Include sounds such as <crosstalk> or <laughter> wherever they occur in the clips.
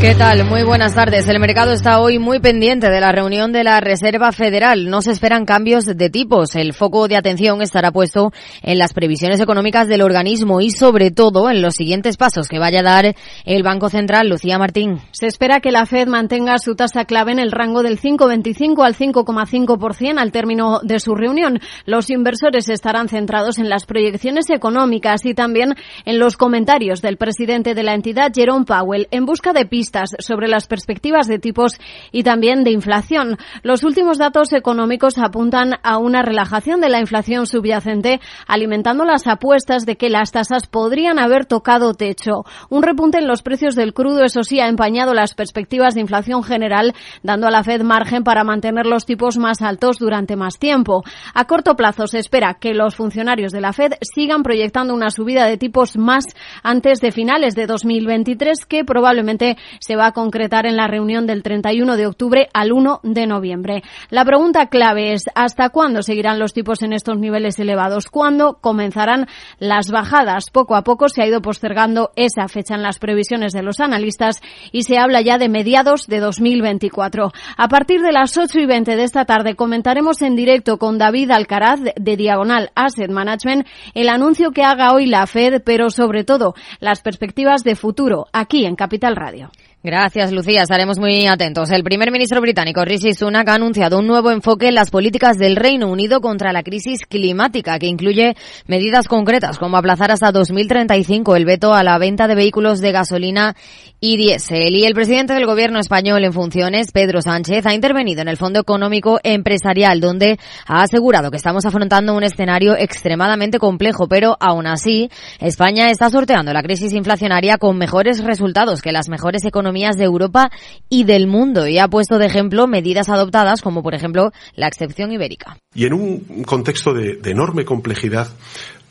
¿Qué tal? Muy buenas tardes. El mercado está hoy muy pendiente de la reunión de la Reserva Federal. No se esperan cambios de tipos. El foco de atención estará puesto en las previsiones económicas del organismo y sobre todo en los siguientes pasos que vaya a dar el Banco Central. Lucía Martín. Se espera que la Fed mantenga su tasa clave en el rango del 5,25 al 5,5% al término de su reunión. Los inversores estarán centrados en las proyecciones económicas y también en los comentarios del presidente de la entidad, Jerome Powell, en busca de pistas sobre las perspectivas de tipos y también de inflación. Los últimos datos económicos apuntan a una relajación de la inflación subyacente, alimentando las apuestas de que las tasas podrían haber tocado techo. Un repunte en los precios del crudo, eso sí, ha empañado las perspectivas de inflación general, dando a la Fed margen para mantener los tipos más altos durante más tiempo. A corto plazo se espera que los funcionarios de la Fed sigan proyectando una subida de tipos más antes de finales de 2023 que probablemente se va a concretar en la reunión del 31 de octubre al 1 de noviembre. La pregunta clave es ¿hasta cuándo seguirán los tipos en estos niveles elevados? ¿Cuándo comenzarán las bajadas? Poco a poco se ha ido postergando esa fecha en las previsiones de los analistas y se habla ya de mediados de 2024. A partir de las 8 y 20 de esta tarde comentaremos en directo con David Alcaraz de Diagonal Asset Management el anuncio que haga hoy la Fed, pero sobre todo las perspectivas de futuro aquí en Capital Radio. Gracias, Lucía. Estaremos muy atentos. El primer ministro británico, Rishi Sunak, ha anunciado un nuevo enfoque en las políticas del Reino Unido contra la crisis climática, que incluye medidas concretas como aplazar hasta 2035 el veto a la venta de vehículos de gasolina y diésel. Y el presidente del gobierno español en funciones, Pedro Sánchez, ha intervenido en el Fondo Económico Empresarial, donde ha asegurado que estamos afrontando un escenario extremadamente complejo, pero aún así, España está sorteando la crisis inflacionaria con mejores resultados que las mejores economías de Europa y del mundo y ha puesto de ejemplo medidas adoptadas como por ejemplo la excepción ibérica. Y en un contexto de, de enorme complejidad,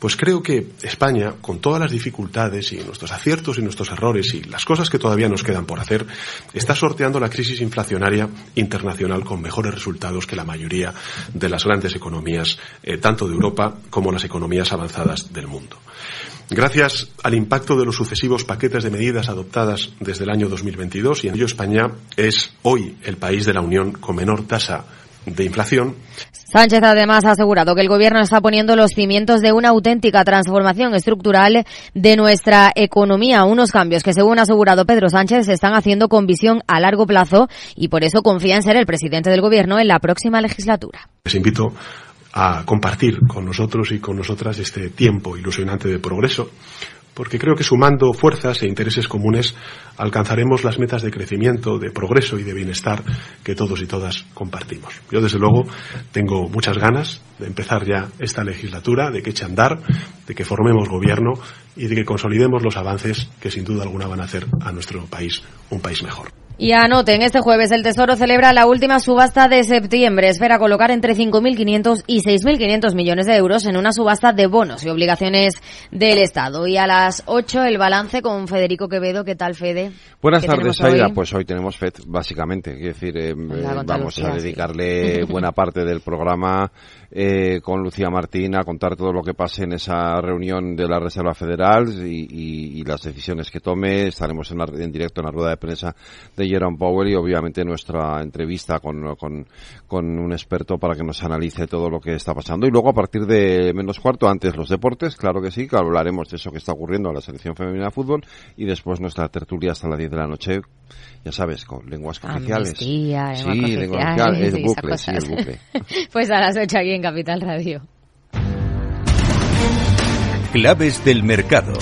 pues creo que España, con todas las dificultades y nuestros aciertos y nuestros errores y las cosas que todavía nos quedan por hacer, está sorteando la crisis inflacionaria internacional con mejores resultados que la mayoría de las grandes economías, eh, tanto de Europa como las economías avanzadas del mundo. Gracias al impacto de los sucesivos paquetes de medidas adoptadas desde el año 2022 y en ello España es hoy el país de la Unión con menor tasa de inflación. Sánchez además ha asegurado que el gobierno está poniendo los cimientos de una auténtica transformación estructural de nuestra economía, unos cambios que según ha asegurado Pedro Sánchez se están haciendo con visión a largo plazo y por eso confía en ser el presidente del gobierno en la próxima legislatura. Les invito a compartir con nosotros y con nosotras este tiempo ilusionante de progreso, porque creo que sumando fuerzas e intereses comunes alcanzaremos las metas de crecimiento, de progreso y de bienestar que todos y todas compartimos. Yo, desde luego, tengo muchas ganas de empezar ya esta legislatura, de que eche andar, de que formemos gobierno y de que consolidemos los avances que sin duda alguna van a hacer a nuestro país un país mejor. Y anoten, este jueves el Tesoro celebra la última subasta de septiembre. Espera colocar entre 5.500 y 6.500 millones de euros en una subasta de bonos y obligaciones del Estado. Y a las 8 el balance con Federico Quevedo. ¿Qué tal, Fede? Buenas tardes, Aida. Pues hoy tenemos FED, básicamente. Quiero decir, eh, vamos a dedicarle <laughs> buena parte del programa eh, con Lucía Martín a contar todo lo que pase en esa reunión de la Reserva Federal y, y, las decisiones que tome. Estaremos en, la, en, directo en la rueda de prensa de Jerome Powell y obviamente nuestra entrevista con, con, con, un experto para que nos analice todo lo que está pasando. Y luego a partir de menos cuarto, antes los deportes, claro que sí, que hablaremos de eso que está ocurriendo en la selección femenina de fútbol y después nuestra tertulia hasta las 10 de la noche ya sabes, con lenguas oficiales. sí, lenguas oficiales, el bucle, <laughs> sí, el bucle. <laughs> pues a las 8 aquí en Capital Radio. Claves del mercado.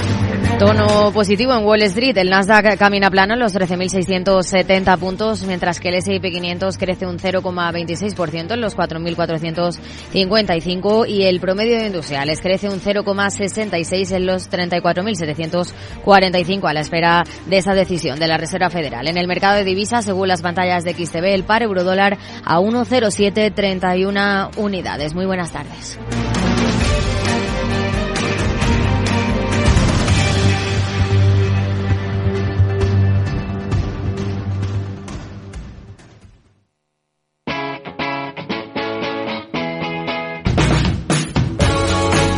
Tono positivo en Wall Street. El Nasdaq camina plano en los 13.670 puntos, mientras que el S&P 500 crece un 0,26% en los 4.455 y el promedio de industriales crece un 0,66 en los 34.745 a la espera de esa decisión de la Reserva Federal. En el mercado de divisas, según las pantallas de XTB, el par euro-dólar a 1,0731 unidades. Muy buenas tardes.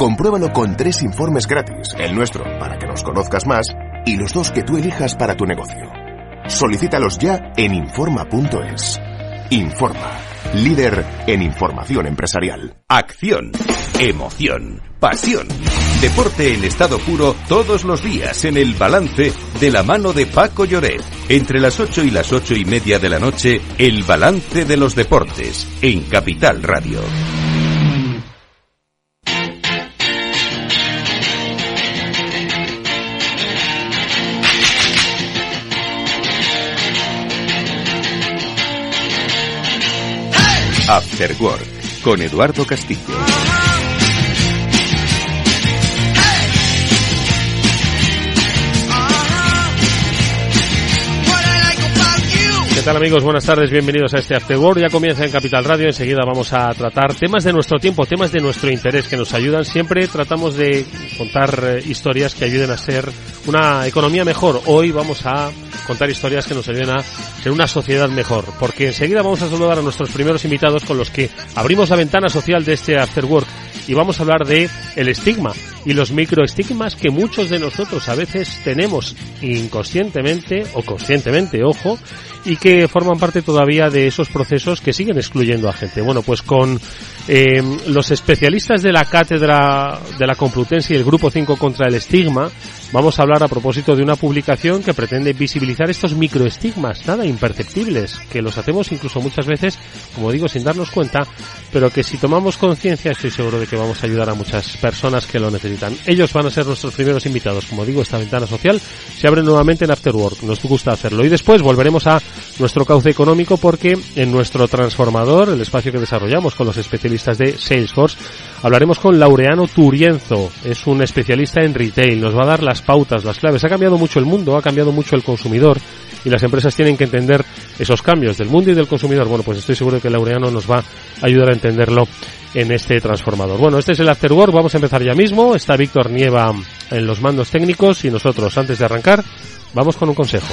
Compruébalo con tres informes gratis, el nuestro para que nos conozcas más y los dos que tú elijas para tu negocio. Solicítalos ya en Informa.es. Informa, líder en información empresarial. Acción, emoción, pasión. Deporte en estado puro todos los días en el balance de la mano de Paco Lloret. Entre las ocho y las ocho y media de la noche, el balance de los deportes en Capital Radio. After Work con Eduardo Castillo. ¿Qué tal amigos? Buenas tardes, bienvenidos a este After Work. Ya comienza en Capital Radio, enseguida vamos a tratar temas de nuestro tiempo, temas de nuestro interés que nos ayudan. Siempre tratamos de contar eh, historias que ayuden a ser una economía mejor. Hoy vamos a contar historias que nos ayuden a ser una sociedad mejor, porque enseguida vamos a saludar a nuestros primeros invitados con los que abrimos la ventana social de este After Work y vamos a hablar de el estigma y los microestigmas que muchos de nosotros a veces tenemos inconscientemente o conscientemente, ojo, y que forman parte todavía de esos procesos que siguen excluyendo a gente. Bueno, pues con eh, los especialistas de la cátedra de la Complutense y el Grupo 5 contra el estigma, vamos a hablar a propósito de una publicación que pretende visibilizar estos microestigmas, nada imperceptibles, que los hacemos incluso muchas veces, como digo, sin darnos cuenta, pero que si tomamos conciencia estoy seguro de que vamos a ayudar a muchas personas que lo necesitan. Ellos van a ser nuestros primeros invitados. Como digo, esta ventana social se abre nuevamente en Afterwork. Nos gusta hacerlo. Y después volveremos a nuestro cauce económico porque en nuestro transformador, el espacio que desarrollamos con los especialistas de Salesforce, hablaremos con Laureano Turienzo. Es un especialista en retail. Nos va a dar las pautas, las claves. Ha cambiado mucho el mundo, ha cambiado mucho el consumidor y las empresas tienen que entender esos cambios del mundo y del consumidor. Bueno, pues estoy seguro que Laureano nos va a ayudar a entenderlo en este transformador. Bueno, este es el Afterwork, vamos a empezar ya mismo. Está Víctor Nieva en los mandos técnicos y nosotros, antes de arrancar, vamos con un consejo.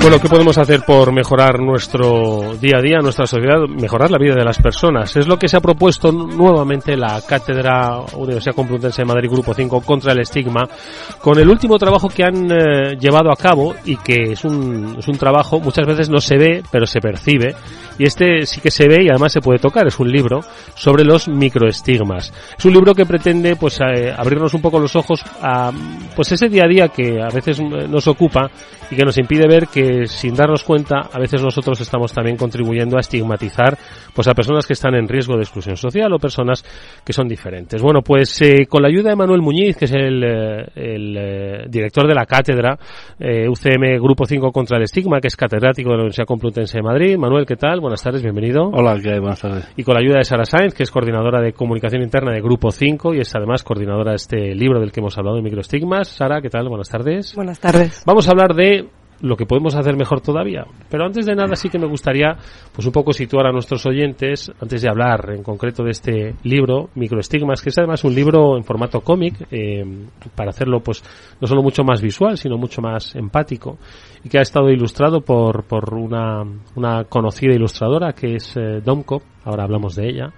Bueno, ¿qué podemos hacer por mejorar nuestro día a día, nuestra sociedad, mejorar la vida de las personas? Es lo que se ha propuesto nuevamente la Cátedra Universidad Complutense de Madrid Grupo 5 contra el estigma, con el último trabajo que han eh, llevado a cabo y que es un, es un trabajo, muchas veces no se ve, pero se percibe, y este sí que se ve y además se puede tocar, es un libro sobre los microestigmas. Es un libro que pretende pues eh, abrirnos un poco los ojos a pues ese día a día que a veces nos ocupa y que nos impide ver que que sin darnos cuenta, a veces nosotros estamos también contribuyendo a estigmatizar pues a personas que están en riesgo de exclusión social o personas que son diferentes. Bueno, pues eh, con la ayuda de Manuel Muñiz, que es el, eh, el director de la cátedra UCM Grupo 5 contra el Estigma, que es catedrático de la Universidad Complutense de Madrid. Manuel, ¿qué tal? Buenas tardes, bienvenido. Hola, ¿qué hay? Buenas tardes. Y con la ayuda de Sara Sainz, que es coordinadora de comunicación interna de Grupo 5 y es además coordinadora de este libro del que hemos hablado de microestigmas. Sara, ¿qué tal? Buenas tardes. Buenas tardes. Vamos a hablar de lo que podemos hacer mejor todavía. Pero antes de nada sí que me gustaría pues un poco situar a nuestros oyentes, antes de hablar en concreto de este libro, Microestigmas, que es además un libro en formato cómic, eh, para hacerlo pues no solo mucho más visual, sino mucho más empático, y que ha estado ilustrado por, por una, una conocida ilustradora que es eh, Domco, ahora hablamos de ella.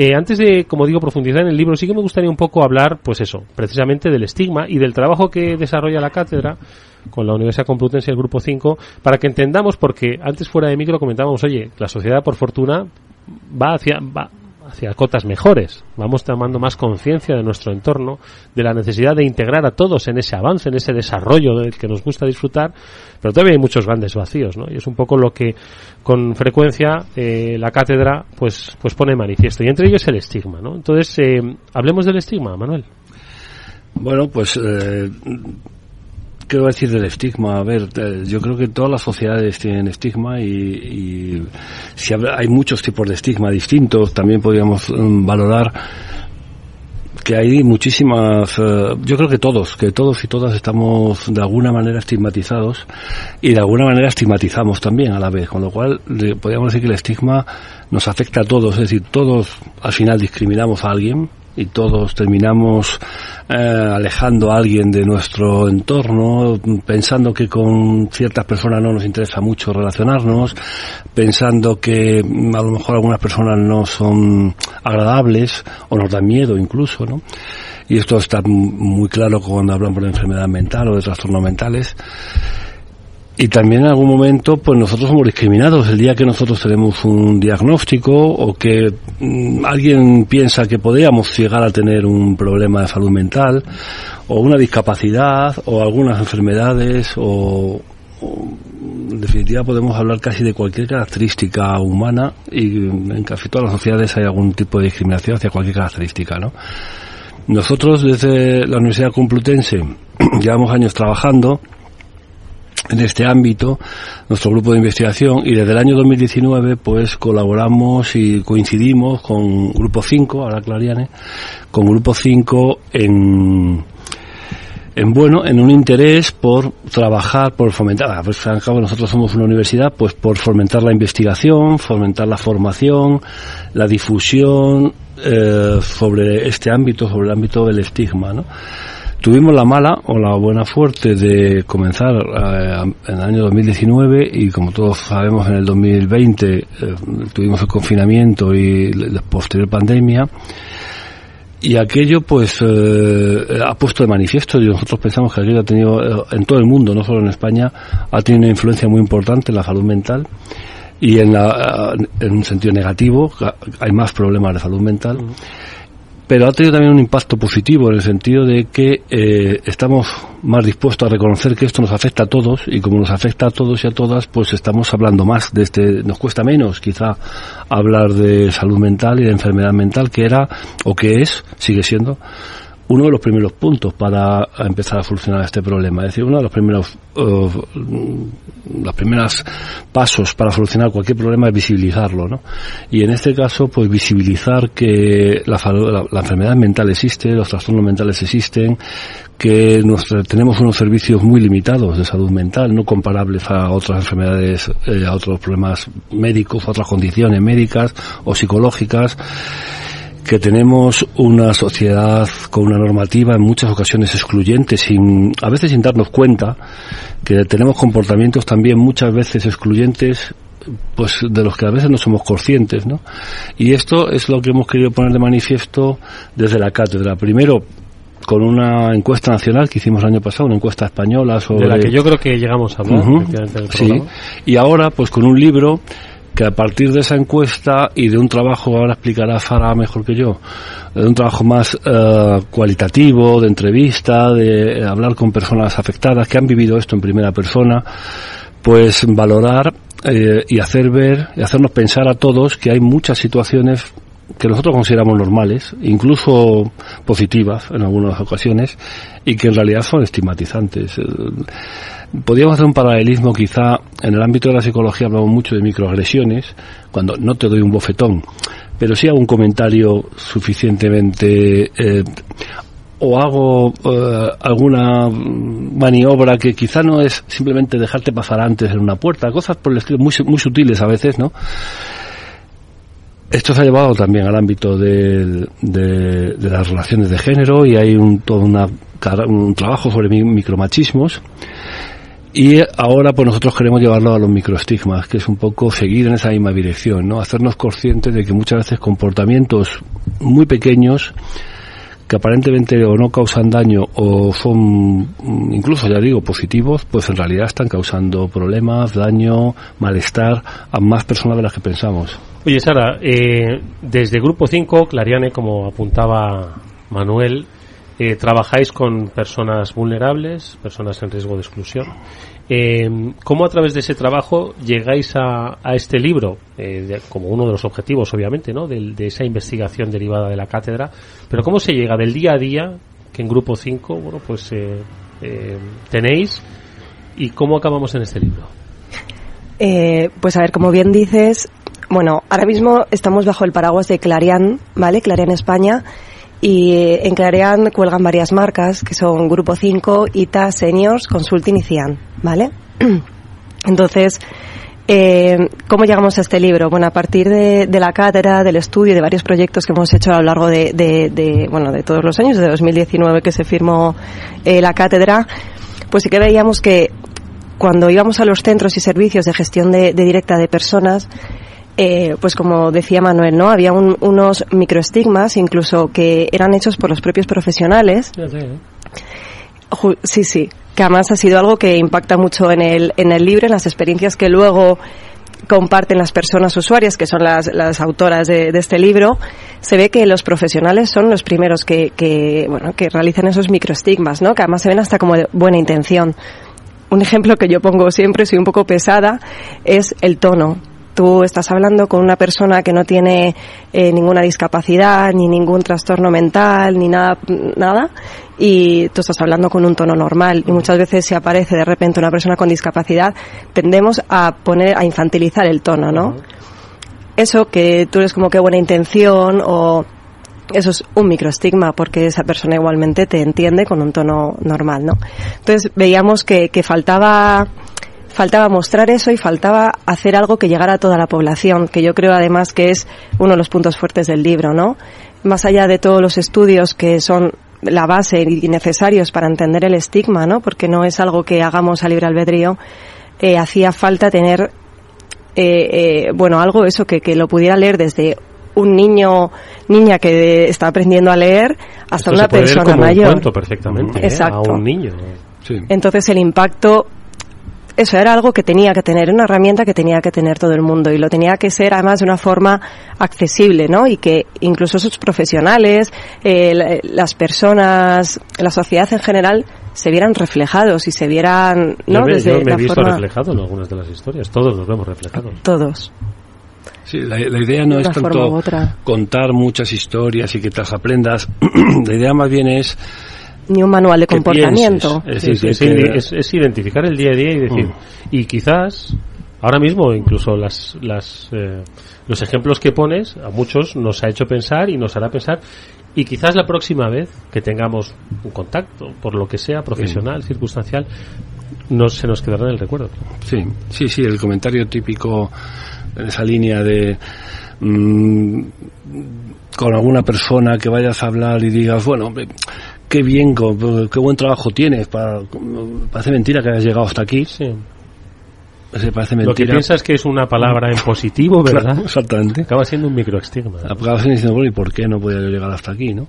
Eh, antes de, como digo, profundizar en el libro, sí que me gustaría un poco hablar, pues eso, precisamente del estigma y del trabajo que desarrolla la cátedra con la Universidad Complutense y el Grupo 5, para que entendamos, porque antes fuera de micro comentábamos, oye, la sociedad por fortuna va hacia, va hacia cotas mejores, vamos tomando más conciencia de nuestro entorno, de la necesidad de integrar a todos en ese avance, en ese desarrollo del que nos gusta disfrutar, pero todavía hay muchos grandes vacíos, ¿no? Y es un poco lo que con frecuencia eh, la cátedra pues pues pone manifiesto, y entre ellos el estigma, ¿no? Entonces, eh, hablemos del estigma, Manuel. Bueno, pues eh, ¿Qué voy a decir del estigma? A ver, eh, yo creo que todas las sociedades tienen estigma y, si hay muchos tipos de estigma distintos, también podríamos mm, valorar que hay muchísimas, eh, yo creo que todos, que todos y todas estamos de alguna manera estigmatizados y de alguna manera estigmatizamos también a la vez, con lo cual podríamos decir que el estigma nos afecta a todos, es decir, todos al final discriminamos a alguien, y todos terminamos eh, alejando a alguien de nuestro entorno, pensando que con ciertas personas no nos interesa mucho relacionarnos, pensando que mm, a lo mejor algunas personas no son agradables o nos dan miedo incluso, ¿no? Y esto está muy claro cuando hablamos de enfermedad mental o de trastornos mentales. Y también en algún momento, pues nosotros somos discriminados. El día que nosotros tenemos un diagnóstico o que mm, alguien piensa que podríamos llegar a tener un problema de salud mental o una discapacidad o algunas enfermedades o, en definitiva podemos hablar casi de cualquier característica humana y en casi todas las sociedades hay algún tipo de discriminación hacia cualquier característica, ¿no? Nosotros desde la Universidad Complutense <clears throat> llevamos años trabajando en este ámbito, nuestro grupo de investigación, y desde el año 2019 pues colaboramos y coincidimos con Grupo 5, ahora Clariane, con Grupo 5 en, en bueno, en un interés por trabajar, por fomentar, pues al cabo nosotros somos una universidad, pues por fomentar la investigación, fomentar la formación, la difusión eh, sobre este ámbito, sobre el ámbito del estigma, ¿no? Tuvimos la mala o la buena suerte de comenzar eh, en el año 2019 y como todos sabemos en el 2020 eh, tuvimos el confinamiento y la posterior pandemia. Y aquello pues eh, ha puesto de manifiesto y nosotros pensamos que aquello ha tenido en todo el mundo, no solo en España, ha tenido una influencia muy importante en la salud mental y en, la, en un sentido negativo hay más problemas de salud mental pero ha tenido también un impacto positivo en el sentido de que eh, estamos más dispuestos a reconocer que esto nos afecta a todos y como nos afecta a todos y a todas, pues estamos hablando más de este, nos cuesta menos quizá hablar de salud mental y de enfermedad mental que era o que es, sigue siendo uno de los primeros puntos para empezar a solucionar este problema. Es decir, uno de los primeros, uh, los primeros pasos para solucionar cualquier problema es visibilizarlo, ¿no? Y en este caso, pues visibilizar que la, la, enfermedad mental existe, los trastornos mentales existen, que tenemos unos servicios muy limitados de salud mental, no comparables a otras enfermedades, eh, a otros problemas médicos, a otras condiciones médicas o psicológicas que tenemos una sociedad con una normativa en muchas ocasiones excluyente, sin, a veces sin darnos cuenta, que tenemos comportamientos también muchas veces excluyentes pues de los que a veces no somos conscientes, ¿no? Y esto es lo que hemos querido poner de manifiesto desde la cátedra. Primero, con una encuesta nacional que hicimos el año pasado, una encuesta española sobre... De la que yo creo que llegamos a hablar, Sí, y ahora pues con un libro que a partir de esa encuesta y de un trabajo, ahora explicará Farah mejor que yo, de un trabajo más eh, cualitativo, de entrevista, de hablar con personas afectadas que han vivido esto en primera persona, pues valorar eh, y hacer ver y hacernos pensar a todos que hay muchas situaciones que nosotros consideramos normales, incluso positivas en algunas ocasiones, y que en realidad son estigmatizantes. Eh, podríamos hacer un paralelismo quizá en el ámbito de la psicología hablamos mucho de microagresiones, cuando no te doy un bofetón, pero sí hago un comentario suficientemente eh, o hago eh, alguna maniobra que quizá no es simplemente dejarte pasar antes en una puerta, cosas por el estilo muy, muy sutiles a veces, ¿no? Esto se ha llevado también al ámbito de, las relaciones de género y hay un, todo una, un trabajo sobre micromachismos. Y ahora pues nosotros queremos llevarlo a los microestigmas, que es un poco seguir en esa misma dirección, ¿no? Hacernos conscientes de que muchas veces comportamientos muy pequeños que aparentemente o no causan daño o son mm, incluso ya digo positivos, pues en realidad están causando problemas, daño, malestar a más personas de las que pensamos. Oye Sara, eh, desde Grupo 5, Clariane, como apuntaba Manuel, eh, trabajáis con personas vulnerables, personas en riesgo de exclusión. Eh, ¿Cómo a través de ese trabajo llegáis a, este libro, eh, como uno de los objetivos, obviamente, ¿no? de, esa investigación derivada de la cátedra? Pero ¿cómo se llega del día a día, que en Grupo 5, bueno, pues tenéis, y cómo acabamos en este libro? pues a ver, como bien dices, bueno, ahora mismo estamos bajo el paraguas de Clarian, ¿vale? Clarian España y en Clarean cuelgan varias marcas que son Grupo 5, ITA, Seniors, Consulting y Cian, ¿vale? <clears throat> Entonces, eh, ¿cómo llegamos a este libro? Bueno, a partir de, la cátedra, del estudio, de varios proyectos que hemos hecho a lo largo de, bueno, de todos los años, de 2019 que se firmó eh, la cátedra, pues sí que veíamos que cuando íbamos a los centros y servicios de gestión de directa de personas, eh, pues como decía Manuel, ¿no? Había unos microestigmas, incluso que eran hechos por los propios profesionales. Sí, sí, que además ha sido algo que impacta mucho en el, en el libro, en las experiencias que luego comparten las personas usuarias, que son las, las autoras de, este libro, se ve que los profesionales son los primeros que, que, bueno, que realizan esos microestigmas, ¿no? Que además se ven hasta como de buena intención. Un ejemplo que yo pongo siempre, soy un poco pesada, es el tono tú estás hablando con una persona que no tiene eh, ninguna discapacidad, ni ningún trastorno mental, ni nada, nada, y tú estás hablando con un tono normal. Y muchas veces si aparece de repente una persona con discapacidad, tendemos a poner, a infantilizar el tono, ¿no? Eso que tú eres como que buena intención o eso es un microestigma porque esa persona igualmente te entiende con un tono normal, ¿no? Entonces veíamos que, que faltaba faltaba mostrar eso y faltaba hacer algo que llegara a toda la población, que yo creo además que es uno de los puntos fuertes del libro, ¿no? Más allá de todos los estudios que son la base y necesarios para entender el estigma, ¿no? Porque no es algo que hagamos a libre albedrío, eh, hacía falta tener, eh, eh, bueno, algo eso que, que lo pudiera leer desde un niño, niña que está aprendiendo a leer, hasta una persona mayor. perfectamente, a un niño. Entonces el impacto eso era algo que tenía que tener, una herramienta que tenía que tener todo el mundo y lo tenía que ser además de una forma accesible, ¿no? Y que incluso sus profesionales, eh, las personas, la sociedad en general se vieran reflejados y se vieran, ¿no? Yo me, Desde he visto reflejado en algunas de las historias, todos nos vemos reflejados. Todos. Sí, la, idea no es tanto contar muchas historias y que te las aprendas. <clears throat> la idea más bien es ni un manual de comportamiento. Es, es, identificar el día a día y decir, mm. y quizás ahora mismo incluso las, las, eh, los ejemplos que pones a muchos nos ha hecho pensar y nos hará pensar y quizás la próxima vez que tengamos un contacto, por lo que sea, profesional, circunstancial, no se nos quedará en el recuerdo. Sí, sí, sí, el comentario típico en esa línea de mm, con alguna persona que vayas a hablar y digas, bueno, qué bien, qué buen trabajo tienes. Para, parece mentira que hayas llegado hasta aquí. Sí. parece mentira. Lo que piensas que es una palabra en positivo, <laughs> ¿verdad? exactamente. Acaba siendo un microestigma. Acaba siendo diciendo, bueno, ¿y por qué no podía llegar hasta aquí, no?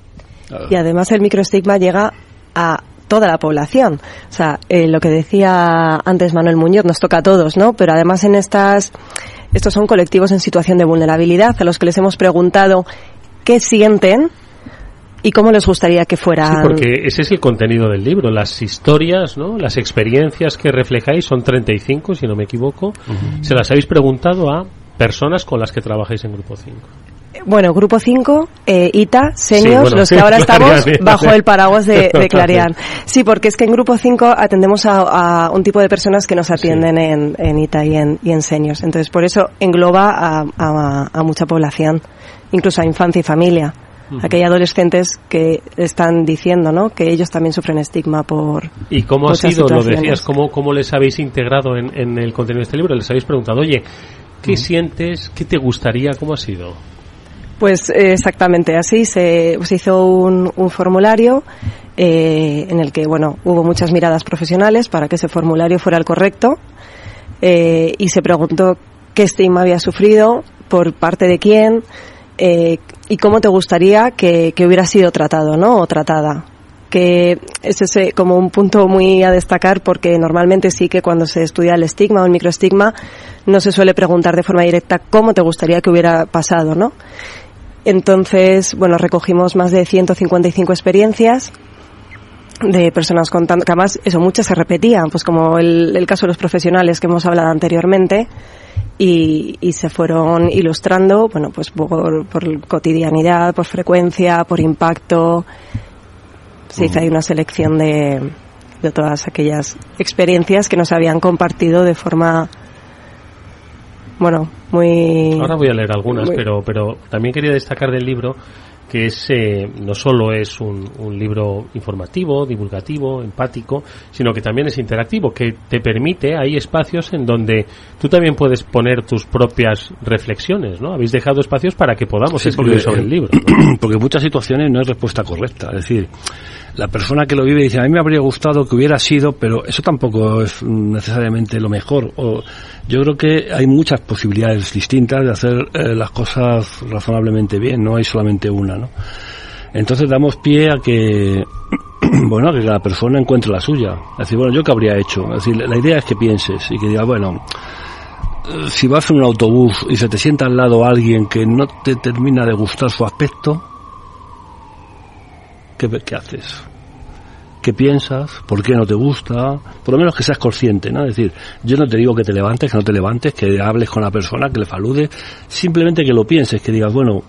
Y además el microestigma llega a toda la población. O sea, eh, lo que decía antes Manuel Muñoz, nos toca a todos, ¿no? Pero además en estas, estos son colectivos en situación de vulnerabilidad a los que les hemos preguntado qué sienten y cómo les gustaría que fuera. Sí, porque ese es el contenido del libro, las historias, ¿no? Las experiencias que reflejáis son 35, si no me equivoco. Se las habéis preguntado a personas con las que trabajáis en Grupo 5. Bueno, Grupo 5, eh, ITA, Seniors, los <laughs> que ahora estamos bajo el paraguas de, de <laughs> Clarian. Sí, porque es que en Grupo 5 atendemos a, un tipo de personas que nos atienden en, en, ITA y en, y en Seniors. Entonces, por eso engloba a, a, mucha población, incluso a infancia y familia. Aquellos adolescentes que están diciendo, ¿no? Que ellos también sufren estigma por. ¿Y cómo ha sido, lo decías, cómo, cómo les habéis integrado en, en el contenido de este libro? Les habéis preguntado, oye, ¿qué sientes? ¿Qué te gustaría? ¿Cómo ha sido? Pues eh, exactamente así. Se, hizo un, formulario eh, en el que, bueno, hubo muchas miradas profesionales para que ese formulario fuera el correcto eh, y se preguntó qué estigma había sufrido, por parte de quién y cómo te gustaría que, que, hubiera sido tratado, ¿no? O tratada que es ese como un punto muy a destacar porque normalmente sí que cuando se estudia el estigma o el microestigma no se suele preguntar de forma directa cómo te gustaría que hubiera pasado, ¿no? Entonces, bueno, recogimos más de 155 experiencias de personas contando, que además eso muchas se repetían, pues como el, caso de los profesionales que hemos hablado anteriormente, y, se fueron ilustrando, bueno, pues por, cotidianidad, por frecuencia, por impacto. Se hizo ahí una selección de, de todas aquellas experiencias que nos habían compartido de forma bueno, muy... Ahora voy a leer algunas, pero, pero también quería destacar del libro que es, eh, no solo es un, un, libro informativo, divulgativo, empático, sino que también es interactivo, que te permite, hay espacios en donde tú también puedes poner tus propias reflexiones, ¿no? Habéis dejado espacios para que podamos escribir sobre el libro. <clears throat> Porque en muchas situaciones no hay respuesta correcta, es decir, la persona que lo vive dice, a mí me habría gustado que hubiera sido, pero eso tampoco es necesariamente lo mejor. O, yo creo que hay muchas posibilidades distintas de hacer eh, las cosas razonablemente bien, no hay solamente una, ¿no? Entonces damos pie a que, <clears throat> bueno, que cada persona encuentre la suya. Es decir, bueno, ¿yo qué habría hecho? Es decir, la idea es que pienses y que digas, bueno, eh, si vas en un autobús y se te sienta al lado alguien que no te termina de gustar su aspecto, ¿qué, qué haces? Qué piensas, por qué no te gusta, por lo menos que seas consciente, ¿no? Es decir, yo no te digo que te levantes, que no te levantes, que hables con la persona, que le saludes, simplemente que lo pienses, que digas, bueno,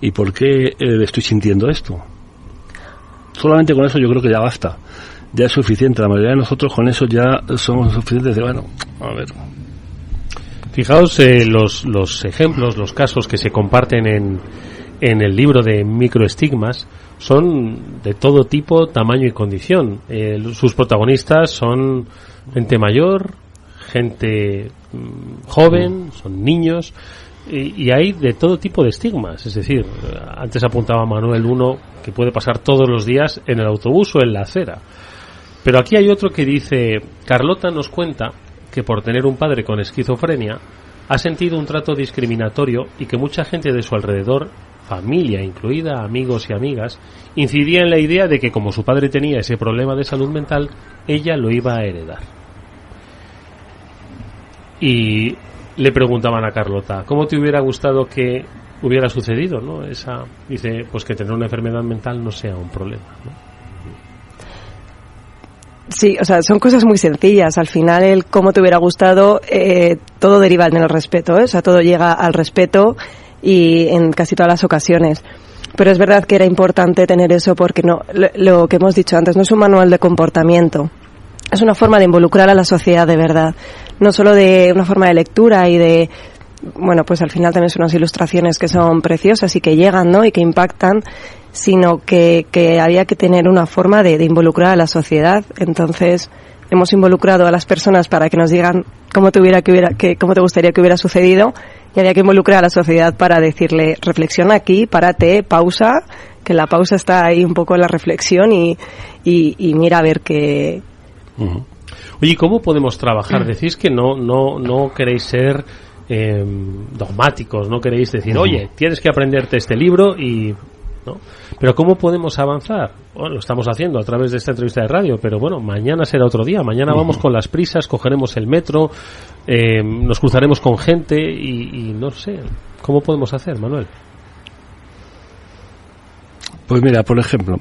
¿y por qué eh, estoy sintiendo esto? Solamente con eso yo creo que ya basta, ya es suficiente, la mayoría de nosotros con eso ya somos suficientes de, bueno, a ver. Fijaos eh, los, los ejemplos, los casos que se comparten en, en el libro de microestigmas, son de todo tipo, tamaño y condición. Eh, sus protagonistas son gente mayor, gente mm, joven, son niños, y, hay de todo tipo de estigmas. Es decir, antes apuntaba Manuel uno que puede pasar todos los días en el autobús o en la acera. Pero aquí hay otro que dice, Carlota nos cuenta que por tener un padre con esquizofrenia, ha sentido un trato discriminatorio y que mucha gente de su alrededor familia incluida, amigos y amigas, incidía en la idea de que como su padre tenía ese problema de salud mental, ella lo iba a heredar. Y le preguntaban a Carlota, ¿cómo te hubiera gustado que hubiera sucedido, no? Esa dice, pues que tener una enfermedad mental no sea un problema, Sí, o sea, son cosas muy sencillas. Al final, el cómo te hubiera gustado, eh, todo deriva en el respeto, ¿eh? o sea, todo llega al respeto y en casi todas las ocasiones. Pero es verdad que era importante tener eso porque no, lo, que hemos dicho antes no es un manual de comportamiento. Es una forma de involucrar a la sociedad de verdad. No solo de una forma de lectura y de, bueno, pues al final también son unas ilustraciones que son preciosas y que llegan, ¿no? Y que impactan, sino que, que había que tener una forma de, de involucrar a la sociedad. Entonces, hemos involucrado a las personas para que nos digan cómo te, hubiera, que hubiera, que, cómo te gustaría que hubiera sucedido y había que involucrar a la sociedad para decirle, reflexiona aquí, párate, pausa, que la pausa está ahí un poco en la reflexión y, y, mira a ver qué... Oye, ¿cómo podemos trabajar? Decís que no, no, no queréis ser eh, dogmáticos, no queréis decir, oye, tienes que aprenderte este libro y pero ¿cómo podemos avanzar? Bueno, lo estamos haciendo a través de esta entrevista de radio, pero bueno, mañana será otro día. Mañana vamos con las prisas, cogeremos el metro, eh, nos cruzaremos con gente y, no sé. ¿Cómo podemos hacer, Manuel? Pues mira, por ejemplo,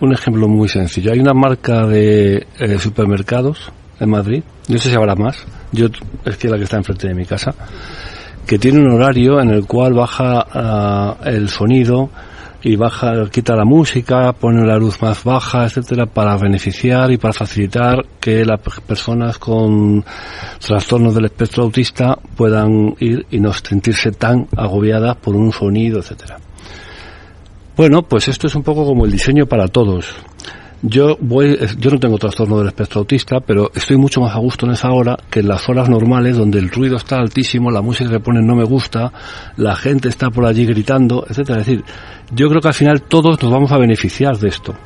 un ejemplo muy sencillo. Hay una marca de eh, supermercados en Madrid, no sé si habrá más, yo es que la que está enfrente de mi casa, que tiene un horario en el cual baja ah, el sonido y baja, quita la música, pone la luz más baja, etcétera, para beneficiar y para facilitar que las personas con trastornos del espectro autista puedan ir y no sentirse tan agobiadas por un sonido, etcétera. Bueno, pues esto es un poco como el diseño para todos. Yo voy, yo no tengo trastorno del espectro autista, pero estoy mucho más a gusto en esa hora que en las horas normales donde el ruido está altísimo, la música que ponen no me gusta, la gente está por allí gritando, etcétera. Es decir, yo creo que al final todos nos vamos a beneficiar de esto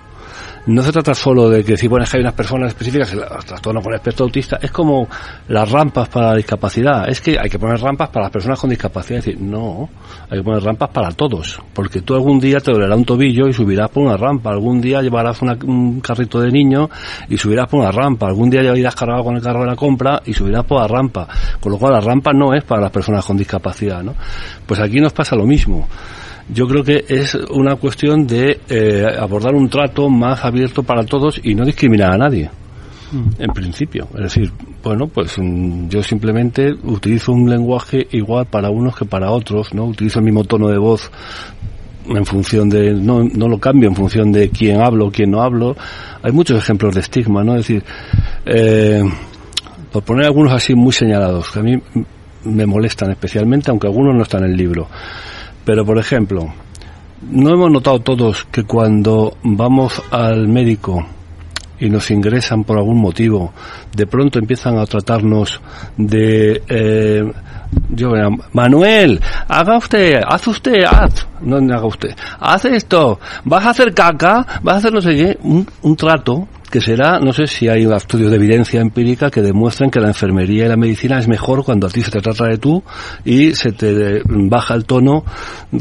no se trata solo de que si bueno, que hay unas personas específicas, el trastorno con espectro autista, es como las rampas para la discapacidad. Es que hay que poner rampas para las personas con discapacidad. Es decir, no, hay que poner rampas para todos. Porque tú algún día te dolerá un tobillo y subirás por una rampa. Algún día llevarás un carrito de niño y subirás por una rampa. Algún día irás cargado con el carro de la compra y subirás por la rampa. Con lo cual la rampa no es para las personas con discapacidad, ¿no? Pues aquí nos pasa lo mismo yo creo que es una cuestión de eh, abordar un trato más abierto para todos y no discriminar a nadie mm. en principio. Es decir, bueno, pues mm, yo simplemente utilizo un lenguaje igual para unos que para otros, ¿no? Utilizo el mismo tono de voz en función de, no, no lo cambio en función de quién hablo o quién no hablo. Hay muchos ejemplos de estigma, ¿no? Es decir, eh, por poner algunos así muy señalados, que a mí me molestan especialmente, aunque algunos no están en el libro. Pero, por ejemplo, ¿no hemos notado todos que cuando vamos al médico y nos ingresan por algún motivo, de pronto empiezan a tratarnos de... Eh, yo Manuel, haga usted, haz usted, haz, no haga usted, haz esto, vas a hacer caca, vas a hacer no sé qué, un trato que será, no sé si hay estudios de evidencia empírica que demuestren que la enfermería y la medicina es mejor cuando a ti se te trata de tú y se te baja el tono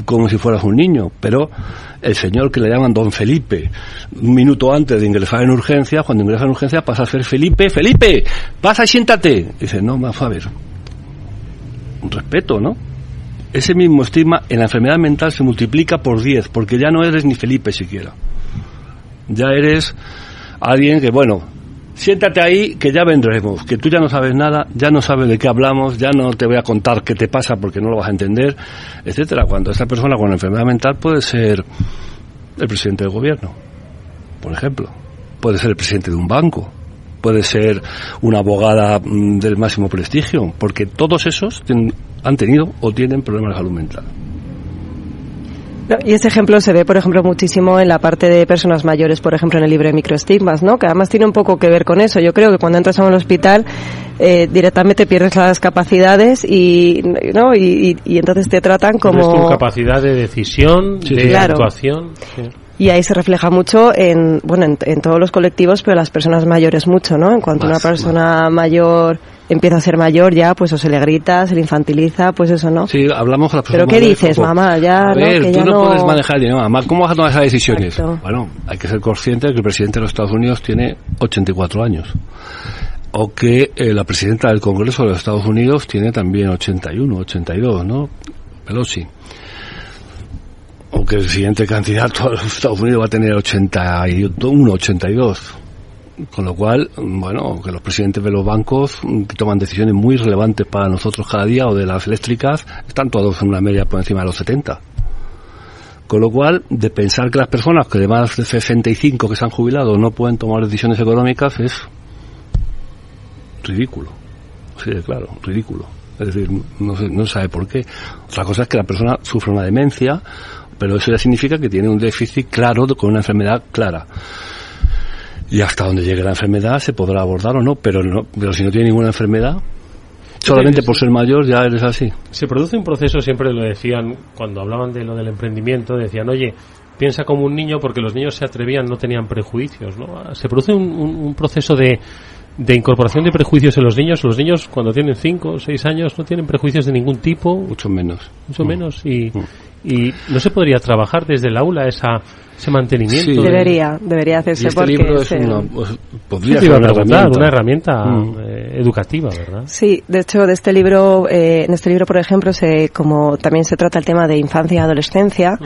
como si fueras un niño. Pero el señor que le llaman don Felipe, un minuto antes de ingresar en urgencia, cuando ingresa en urgencia pasa a ser Felipe, Felipe, pasa y siéntate. dice, no, vamos a ver. Respeto, ¿no? Ese mismo estigma en la enfermedad mental se multiplica por 10, porque ya no eres ni Felipe siquiera. Ya eres alguien que, bueno, siéntate ahí que ya vendremos, que tú ya no sabes nada, ya no sabes de qué hablamos, ya no te voy a contar qué te pasa porque no lo vas a entender, etcétera. Cuando esta persona con enfermedad mental puede ser el presidente del gobierno, por ejemplo, puede ser el presidente de un banco, puede ser una abogada mm, del máximo prestigio, porque todos esos han tenido o tienen problemas de salud mental y ese ejemplo se ve, por ejemplo, muchísimo en la parte de personas mayores, por ejemplo, en el libro de microestigmas, ¿no? Que además tiene un poco que ver con eso. Yo creo que cuando entras a un hospital eh, directamente pierdes las capacidades y, ¿no? Y, entonces te tratan como... tu capacidad de decisión, de actuación. Y ahí se refleja mucho en, bueno, en, todos los colectivos, pero las personas mayores mucho, ¿no? En cuanto una persona mayor empieza a ser mayor ya, pues o se le grita, se le infantiliza, pues eso, ¿no? Sí, hablamos con la ¿Pero qué dices, mamá? Ya, a ver, tú no, puedes manejar el dinero, mamá, ¿cómo vas a tomar esas decisiones? Bueno, hay que ser consciente de que el presidente de los Estados Unidos tiene 84 años. O que eh, la presidenta del Congreso de los Estados Unidos tiene también 81, 82, ¿no? Pelosi. O que el siguiente candidato a los Estados Unidos va a tener 81, 82 con lo cual, bueno, que los presidentes de los bancos que toman decisiones muy relevantes para nosotros cada día o de las eléctricas están todos en una media por encima de los 70. Con lo cual, de pensar que las personas que de más de 65 que se han jubilado no pueden tomar decisiones económicas es ridículo. Sí, claro, ridículo. Es decir, no se, no sabe por qué. Otra cosa es que la persona sufre una demencia, pero eso ya significa que tiene un déficit claro con una enfermedad clara y hasta donde llegue la enfermedad se podrá abordar o no, pero, no, pero si no tiene ninguna enfermedad, solamente por ser mayor ya eres así. Se produce un proceso, siempre lo decían, cuando hablaban de lo del emprendimiento, decían, oye, piensa como un niño porque los niños se atrevían, no tenían prejuicios, ¿no? Se produce un, un, proceso de, de incorporación de prejuicios en los niños. Los niños cuando tienen 5 o 6 años no tienen prejuicios de ningún tipo. Mucho menos. Mucho mm. menos. Y, mm. Y no se podría trabajar desde el aula esa ese mantenimiento. Debería, debería hacerse este porque libro es una, pues, podría ser una herramienta, mm. eh, educativa, ¿verdad? Sí, de hecho, de este libro, eh, en este libro, por ejemplo, se, como también se trata el tema de infancia y adolescencia,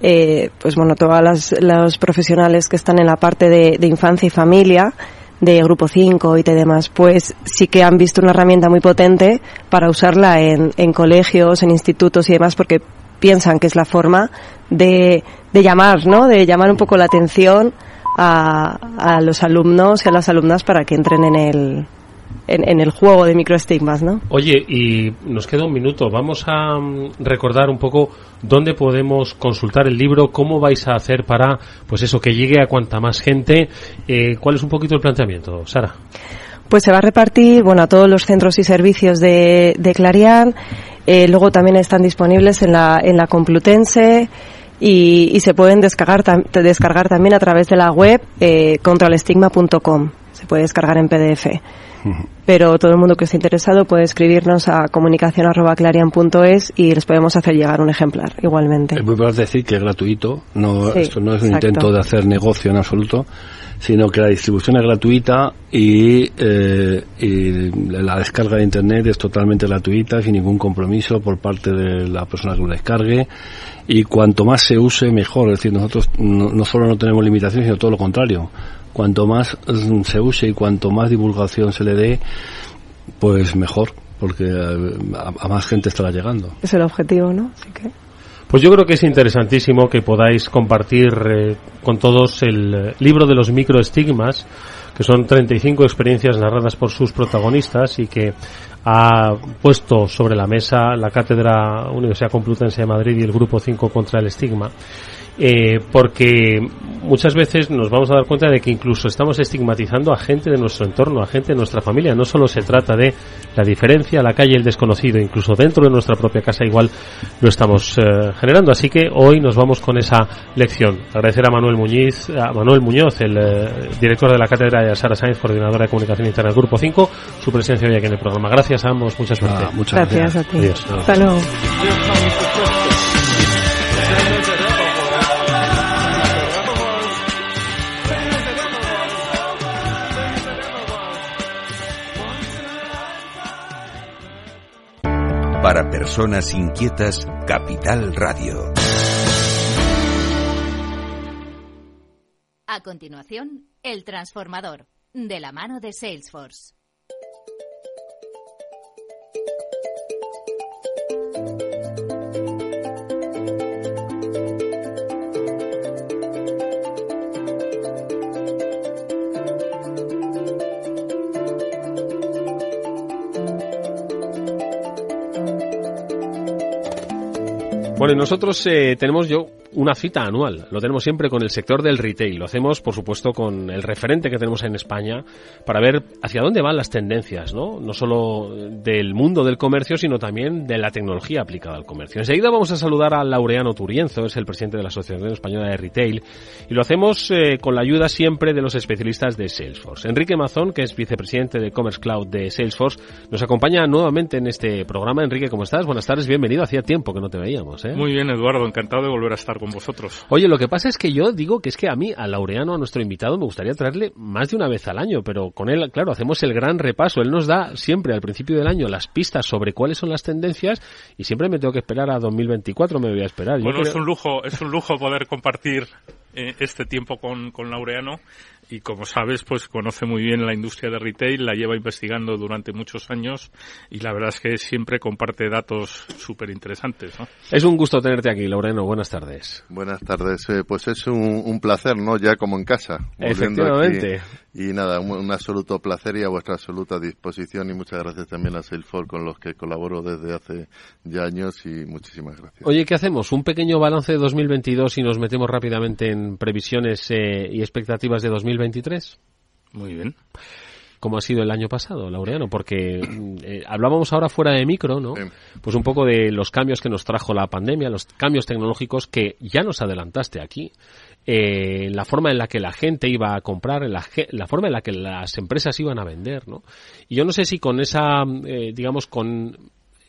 eh, pues bueno, todos los profesionales que están en la parte de, infancia y familia, de Grupo 5 y demás, pues sí que han visto una herramienta muy potente para usarla en, en colegios, en institutos y demás, porque piensan que es la forma de, de llamar, ¿no? De llamar un poco la atención a, a los alumnos y a las alumnas para que entren en el, en, el juego de microestigmas, ¿no? Oye, y nos queda un minuto. Vamos a mm, recordar un poco dónde podemos consultar el libro, cómo vais a hacer para, pues eso, que llegue a cuanta más gente. Eh, ¿Cuál es un poquito el planteamiento, Sara? Pues se va a repartir, bueno, a todos los centros y servicios de, de Clarian. Eh, luego también están disponibles en la, en la Complutense. Y, se pueden descargar, descargar también a través de la web eh, contralestigma.com. Se puede descargar en PDF. Pero todo el mundo que esté interesado puede escribirnos a comunicación.clarian.es y les podemos hacer llegar un ejemplar igualmente. Es muy decir que es gratuito, no, esto no es un intento de hacer negocio en absoluto, sino que la distribución es gratuita y, eh, y, la descarga de Internet es totalmente gratuita, sin ningún compromiso por parte de la persona que lo descargue. Y cuanto más se use, mejor. Es decir, nosotros no, no solo no tenemos limitaciones, sino todo lo contrario cuanto más mm, se use y cuanto más divulgación se le dé, pues mejor, porque eh, a, más gente estará llegando. Es el objetivo, ¿no? Así que... Pues yo creo que es interesantísimo que podáis compartir eh, con todos el eh, libro de los microestigmas, que son 35 experiencias narradas por sus protagonistas y que ha puesto sobre la mesa la Cátedra Universidad Complutense de Madrid y el Grupo 5 contra el Estigma eh, porque muchas veces nos vamos a dar cuenta de que incluso estamos estigmatizando a gente de nuestro entorno, a gente de nuestra familia. No solo se trata de la diferencia, la calle, el desconocido, incluso dentro de nuestra propia casa igual lo estamos eh, generando. Así que hoy nos vamos con esa lección. Agradecer a Manuel Muñiz, a Manuel Muñoz, el eh, director de la cátedra de Sara Sainz, coordinadora de comunicación interna del Grupo 5, su presencia hoy aquí en el programa. Gracias a ambos, mucha suerte. Ah, muchas gracias. a ti. Hasta luego. Para personas inquietas, Capital Radio. A continuación, El Transformador, de la mano de Salesforce. Bueno, nosotros eh, tenemos yo una cita anual. Lo tenemos siempre con el sector del retail. Lo hacemos, por supuesto, con el referente que tenemos en España para ver hacia dónde van las tendencias, ¿no? No solo del mundo del comercio, sino también de la tecnología aplicada al comercio. Enseguida vamos a saludar a Laureano Turienzo, es el presidente de la Asociación Española de Retail, y lo hacemos eh, con la ayuda siempre de los especialistas de Salesforce. Enrique Mazón, que es vicepresidente de Commerce Cloud de Salesforce, nos acompaña nuevamente en este programa. Enrique, ¿cómo estás? Buenas tardes, bienvenido. Hacía tiempo que no te veíamos, ¿eh? Muy bien, Eduardo, encantado de volver a estar con vosotros. Oye, lo que pasa es que yo digo que es que a mí, a Laureano, a nuestro invitado, me gustaría traerle más de una vez al año, pero con él, claro, hacemos el gran repaso. Él nos da siempre al principio del año las pistas sobre cuáles son las tendencias y siempre me tengo que esperar a 2024, me voy a esperar. Bueno, es un lujo, es un lujo poder compartir eh, este tiempo con, con Laureano y como sabes, pues conoce muy bien la industria de retail, la lleva investigando durante muchos años y la verdad es que siempre comparte datos súper interesantes. Es un gusto tenerte aquí, Loreno. Buenas tardes. Buenas tardes. Eh, pues es un, placer, ¿no? Ya como en casa. Efectivamente. Y nada, un, absoluto placer y a vuestra absoluta disposición y muchas gracias también a Salesforce con los que colaboro desde hace ya años y muchísimas gracias. Oye, ¿qué hacemos? ¿Un pequeño balance de 2022 y nos metemos rápidamente en previsiones eh, y expectativas de 2023? Muy bien. ¿Cómo ha sido el año pasado, Laureano? Porque mm, eh, hablábamos ahora fuera de micro, ¿no? Pues un poco de los cambios que nos trajo la pandemia, los cambios tecnológicos que ya nos adelantaste aquí eh, la forma en la que la gente iba a comprar, la, la, forma en la que las empresas iban a vender, ¿no? Y yo no sé si con esa, eh, digamos, con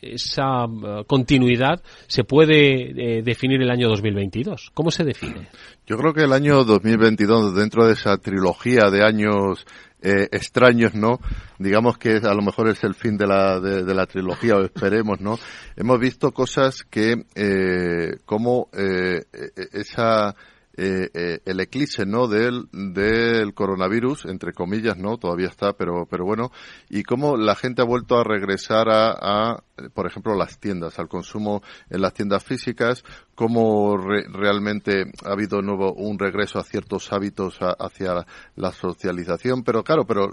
esa uh, continuidad se puede eh, definir el año 2022. ¿Cómo se define? Yo creo que el año 2022, dentro de esa trilogía de años eh, extraños, ¿no? Digamos que a lo mejor es el fin de la, de, la trilogía, o esperemos, ¿no? Hemos visto cosas que, eh, como eh, esa eh, eh, el eclipse no del, coronavirus entre comillas no todavía está pero pero bueno. Y cómo la gente ha vuelto a regresar a, por ejemplo las tiendas al consumo en las tiendas físicas cómo realmente ha habido nuevo un regreso a ciertos hábitos hacia la socialización pero claro pero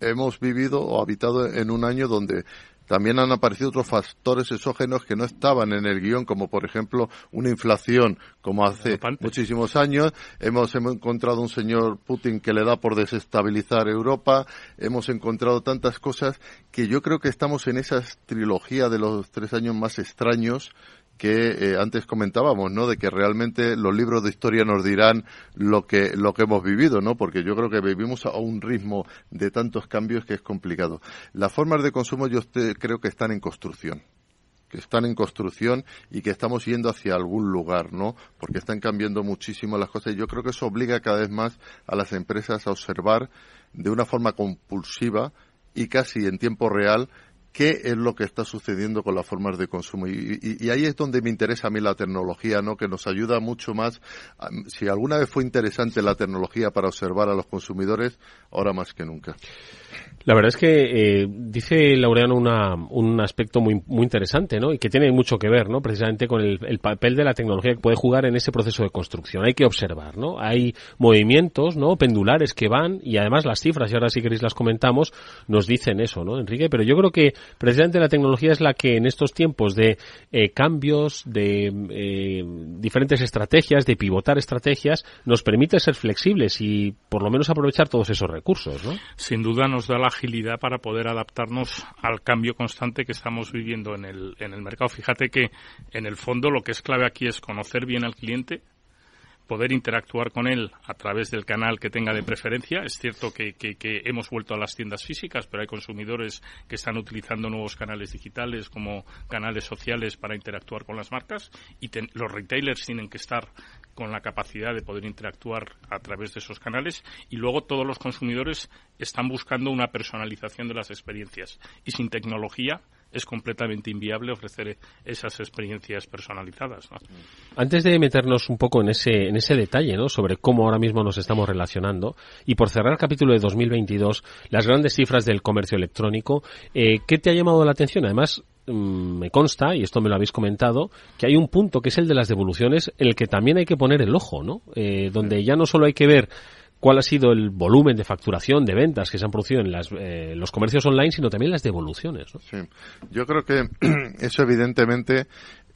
hemos vivido o habitado en un año donde también han aparecido otros factores exógenos que no estaban en el guion, como por ejemplo una inflación, como hace muchísimos años. Hemos, hemos, encontrado un señor Putin que le da por desestabilizar Europa. Hemos encontrado tantas cosas que yo creo que estamos en esa trilogía de los tres años más extraños que eh, antes comentábamos, ¿no? De que realmente los libros de historia nos dirán lo que lo que hemos vivido, ¿no? Porque yo creo que vivimos a un ritmo de tantos cambios que es complicado. Las formas de consumo yo creo que están en construcción que están en construcción y que estamos yendo hacia algún lugar, ¿no? Porque están cambiando muchísimo las cosas y yo creo que eso obliga cada vez más a las empresas a observar de una forma compulsiva y casi en tiempo real qué es lo que está sucediendo con las formas de consumo. Y, ahí es donde me interesa a mí la tecnología, ¿no? Que nos ayuda mucho más. Si alguna vez fue interesante la tecnología para observar a los consumidores, ahora más que nunca. La verdad es que eh, dice Laureano una, un aspecto muy, muy interesante, ¿no? Y que tiene mucho que ver, ¿no? Precisamente con el, el, papel de la tecnología que puede jugar en ese proceso de construcción. Hay que observar, ¿no? Hay movimientos, ¿no? Pendulares que van y además las cifras, y ahora si queréis las comentamos, nos dicen eso, ¿no, Enrique? Pero yo creo que precisamente la tecnología es la que en estos tiempos de eh, cambios, de eh, diferentes estrategias, de pivotar estrategias, nos permite ser flexibles y por lo menos aprovechar todos esos recursos, ¿no? Sin duda nos da la agilidad para poder adaptarnos al cambio constante que estamos viviendo en el, en el mercado. Fíjate que en el fondo lo que es clave aquí es conocer bien al cliente, poder interactuar con él a través del canal que tenga de preferencia. Es cierto que, hemos vuelto a las tiendas físicas, pero hay consumidores que están utilizando nuevos canales digitales como canales sociales para interactuar con las marcas y los retailers tienen que estar con la capacidad de poder interactuar a través de esos canales y luego todos los consumidores están buscando una personalización de las experiencias y sin tecnología es completamente inviable ofrecer esas experiencias personalizadas. Antes de meternos un poco en ese, en ese detalle ¿no? sobre cómo ahora mismo nos estamos relacionando, y por cerrar el capítulo de 2022, las grandes cifras del comercio electrónico, eh, ¿qué te ha llamado la atención? Además, mm, me consta, y esto me lo habéis comentado, que hay un punto que es el de las devoluciones, en el que también hay que poner el ojo, ¿no? Eh, donde ya no solo hay que ver cuál ha sido el volumen de facturación, de ventas que se han producido en las, eh, los comercios online, sino también las devoluciones. Sí, yo creo que <clears throat> eso evidentemente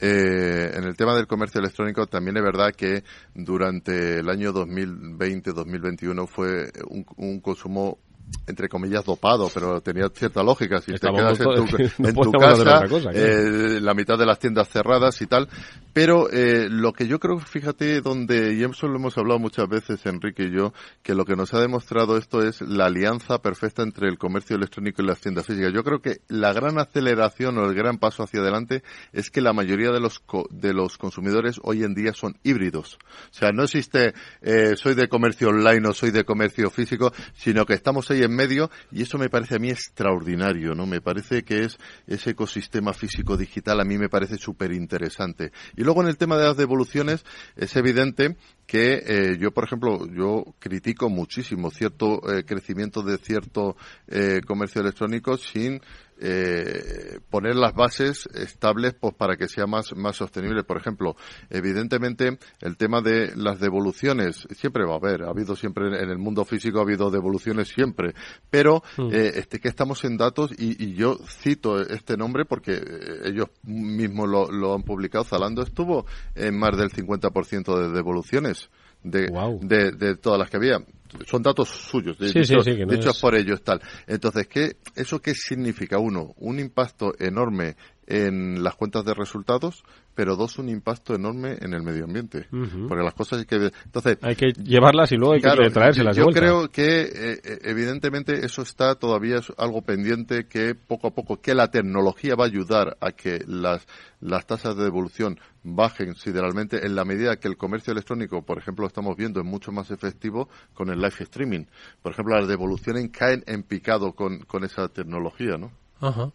eh, en el tema del comercio electrónico también es verdad que durante el año 2020-2021 fue un, un consumo entre comillas dopado, pero tenía cierta lógica. Si te quedas en tu, <laughs> casa, eh, la mitad de las tiendas cerradas y tal. Pero eh, lo que yo creo, fíjate, donde, y eso lo hemos hablado muchas veces, Enrique y yo, que lo que nos ha demostrado esto es la alianza perfecta entre el comercio electrónico y las tiendas físicas. Yo creo que la gran aceleración o el gran paso hacia adelante es que la mayoría de los, de los consumidores hoy en día son híbridos. O sea, no existe eh, soy de comercio online o soy de comercio físico, sino que estamos ahí en medio y eso me parece a mí extraordinario, ¿no? Me parece que es ese ecosistema físico digital a mí me parece súper interesante. Y luego en el tema de las devoluciones es evidente que eh, yo, por ejemplo, yo critico muchísimo cierto eh, crecimiento de cierto eh, comercio electrónico sin eh, poner las bases estables pues, para que sea más, más sostenible. Por ejemplo, evidentemente el tema de las devoluciones siempre va a haber, ha habido siempre en el mundo físico ha habido devoluciones siempre, pero mm. eh, este que estamos en datos y, y, yo cito este nombre porque eh, ellos mismos lo, lo han publicado. Zalando estuvo en más del 50% de devoluciones de, de, de todas las que había son datos suyos, de, hecho, por ellos tal. Entonces, ¿qué, ¿eso qué significa? Uno, un impacto enorme en las cuentas de resultados, pero dos, un impacto enorme en el medio ambiente. Porque las cosas hay que... Entonces, hay que llevarlas y luego hay que traérselas Yo de creo que, eh, evidentemente, eso está todavía algo pendiente que poco a poco, que la tecnología va a ayudar a que las, las tasas de devolución bajen considerablemente en la medida que el comercio electrónico, por ejemplo, lo estamos viendo, es mucho más efectivo con el live streaming. Por ejemplo, las devoluciones caen en picado con, con esa tecnología, ¿no? Ajá.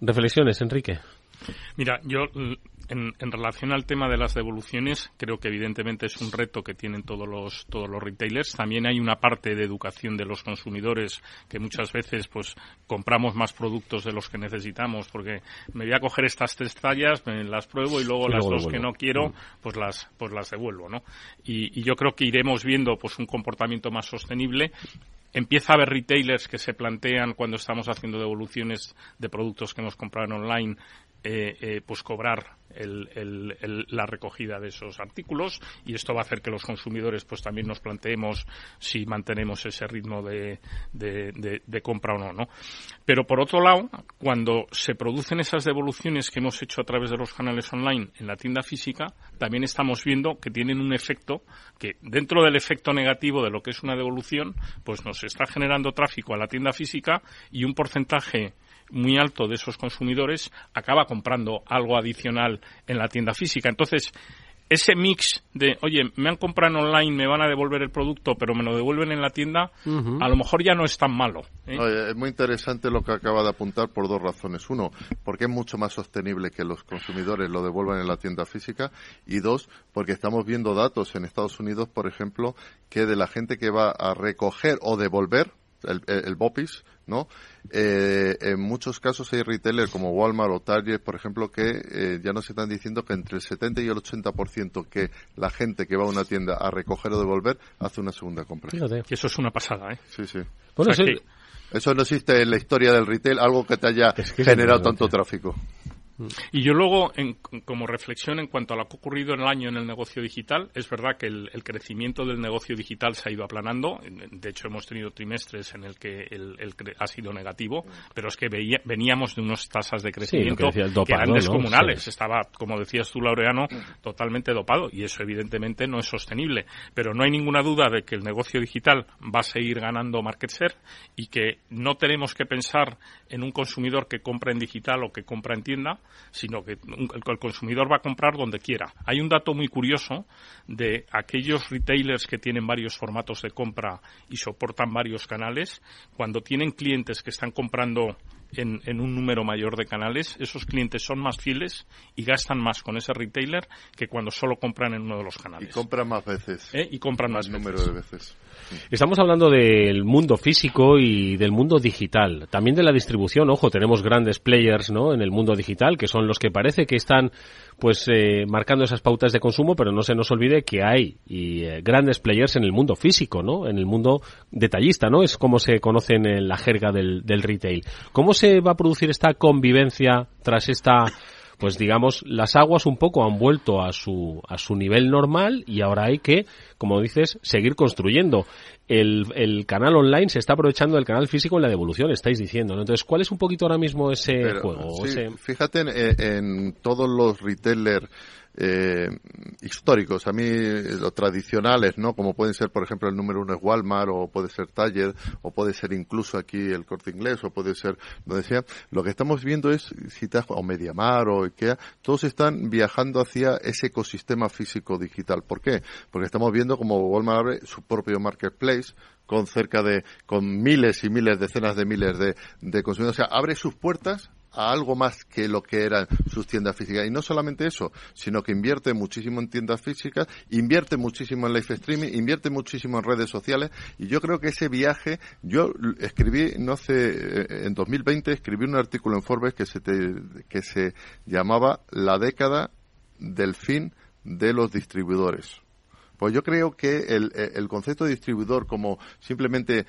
Reflexiones, Enrique. Mira, yo en, relación al tema de las devoluciones, creo que evidentemente es un reto que tienen todos los, todos los retailers. También hay una parte de educación de los consumidores que muchas veces pues compramos más productos de los que necesitamos porque me voy a coger estas tres tallas, me las pruebo y luego las dos que no quiero, mm. pues las, pues las devuelvo, ¿no? Y, y yo creo que iremos viendo pues un comportamiento más sostenible empieza a haber retailers que se plantean cuando estamos haciendo devoluciones de productos que hemos comprado online eh, eh, pues cobrar la recogida de esos artículos y esto va a hacer que los consumidores pues también nos planteemos si mantenemos ese ritmo de, de, compra o no, no. Pero por otro lado, cuando se producen esas devoluciones que hemos hecho a través de los canales online en la tienda física, también estamos viendo que tienen un efecto que dentro del efecto negativo de lo que es una devolución, pues nos está generando tráfico a la tienda física y un porcentaje muy alto de esos consumidores acaba comprando algo adicional en la tienda física. Entonces, ese mix de, oye, me han comprado online, me van a devolver el producto, pero me lo devuelven en la tienda, a lo mejor ya no es tan malo. ¿eh? es muy interesante lo que acaba de apuntar por dos razones. Uno, porque es mucho más sostenible que los consumidores lo devuelvan en la tienda física. Y dos, porque estamos viendo datos en Estados Unidos, por ejemplo, que de la gente que va a recoger o devolver, el, el BOPIS, ¿no? Eh, en muchos casos hay retailers como Walmart o Target, por ejemplo, que eh, ya nos están diciendo que entre el 70 y el 80% que la gente que va a una tienda a recoger o devolver hace una segunda compra. Y eso es una pasada, ¿eh? Sí, sí. Eso no existe en la historia del retail, algo que te haya generado tanto tráfico. Y yo luego, como reflexión en cuanto a lo que ha ocurrido en el año en el negocio digital, es verdad que el, crecimiento del negocio digital se ha ido aplanando. De hecho, hemos tenido trimestres en el que el, ha sido negativo, pero es que veníamos de unas tasas de crecimiento que, eran descomunales. Estaba, como decías tú, Laureano, totalmente dopado y eso evidentemente no es sostenible. Pero no hay ninguna duda de que el negocio digital va a seguir ganando market share y que no tenemos que pensar en un consumidor que compra en digital o que compra en tienda, sino que el consumidor va a comprar donde quiera. Hay un dato muy curioso de aquellos retailers que tienen varios formatos de compra y soportan varios canales, cuando tienen clientes que están comprando en, un número mayor de canales, esos clientes son más fieles y gastan más con ese retailer que cuando solo compran en uno de los canales. Y compran más veces. ¿Eh? Y compran más, número de veces. Estamos hablando del mundo físico y del mundo digital, también de la distribución. Ojo, tenemos grandes players, ¿no? En el mundo digital que son los que parece que están, pues, eh, marcando esas pautas de consumo, pero no se nos olvide que hay y, eh, grandes players en el mundo físico, ¿no? En el mundo detallista, ¿no? Es como se conocen en la jerga del, del retail. ¿Cómo se va a producir esta convivencia tras esta pues digamos, las aguas un poco han vuelto a su, a su nivel normal y ahora hay que, como dices, seguir construyendo. El, el canal online se está aprovechando del canal físico en la devolución, estáis diciendo. Entonces, ¿cuál es un poquito ahora mismo ese juego? Fíjate en, en, todos los retailers eh, históricos, a mí los tradicionales, ¿no? Como pueden ser, por ejemplo, el número uno es Walmart, o puede ser Target, o puede ser incluso aquí el Corte Inglés, o puede ser donde sea. Lo que estamos viendo es, si te, o Mediamar, o Ikea, todos están viajando hacia ese ecosistema físico digital. ¿Por qué? Porque estamos viendo como Walmart abre su propio marketplace, con cerca de, con miles y miles, decenas de miles de, de consumidores. O sea, abre sus puertas a algo más que lo que eran sus tiendas físicas. Y no solamente eso, sino que invierte muchísimo en tiendas físicas, invierte muchísimo en live streaming, invierte muchísimo en redes sociales. Y yo creo que ese viaje, yo escribí, no sé, eh, en 2020 escribí un artículo en Forbes que se, que se llamaba La década del fin de los distribuidores. Pues yo creo que el, el concepto de distribuidor como simplemente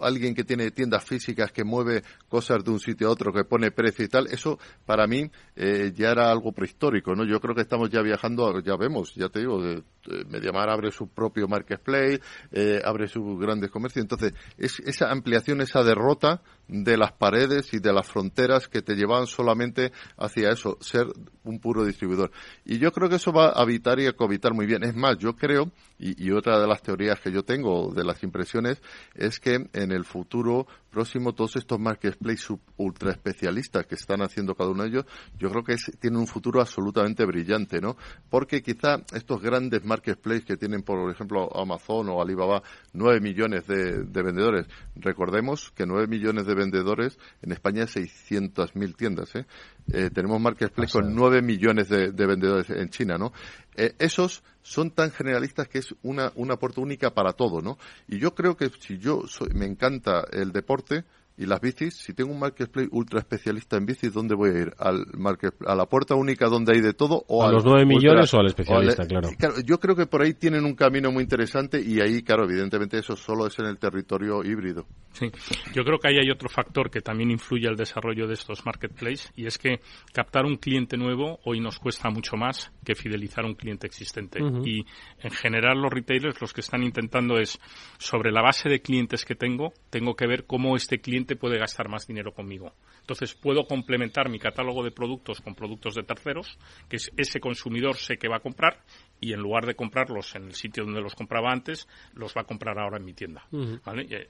alguien que tiene tiendas físicas que mueve cosas de un sitio a otro, que pone precio y tal, eso para mí eh, ya era algo prehistórico, ¿no? Yo creo que estamos ya viajando, ya vemos, ya te digo, de, Mediamar abre su propio marketplace, eh, abre sus grandes comercios, entonces es esa ampliación, esa derrota de las paredes y de las fronteras que te llevaban solamente hacia eso, ser un puro distribuidor. Y yo creo que eso va a habitar y a cohabitar muy bien. Es más, yo creo, y, otra de las teorías que yo tengo de las impresiones, es que en el futuro próximo todos estos marketplaces ultra especialistas que están haciendo cada uno de ellos, yo creo que tienen un futuro absolutamente brillante, ¿no? Porque quizá estos grandes marketplaces que tienen, por ejemplo, Amazon o Alibaba, nueve millones de, vendedores, recordemos que nueve millones de vendedores en España hay 600.000 tiendas, ¿eh? eh tenemos marketplaces con nueve millones de, vendedores en China, ¿no? Eh, esos son tan generalistas que es una, una puerta única para todo, ¿no? Y yo creo que si yo soy, me encanta el deporte, y las bicis, si tengo un marketplace ultra especialista en bicis, ¿dónde voy a ir? ¿Al market, ¿A la puerta única donde hay de todo? O ¿A los nueve millones o al especialista, claro. Yo creo que por ahí tienen un camino muy interesante y ahí, claro, evidentemente eso solo es en el territorio híbrido. Sí, yo creo que ahí hay otro factor que también influye al desarrollo de estos marketplaces y es que captar un cliente nuevo hoy nos cuesta mucho más que fidelizar un cliente existente. Y en general los retailers los que están intentando es, sobre la base de clientes que tengo, tengo que ver cómo este cliente puede gastar más dinero conmigo. Entonces puedo complementar mi catálogo de productos con productos de terceros, que ese consumidor sé que va a comprar y en lugar de comprarlos en el sitio donde los compraba antes, los va a comprar ahora en mi tienda.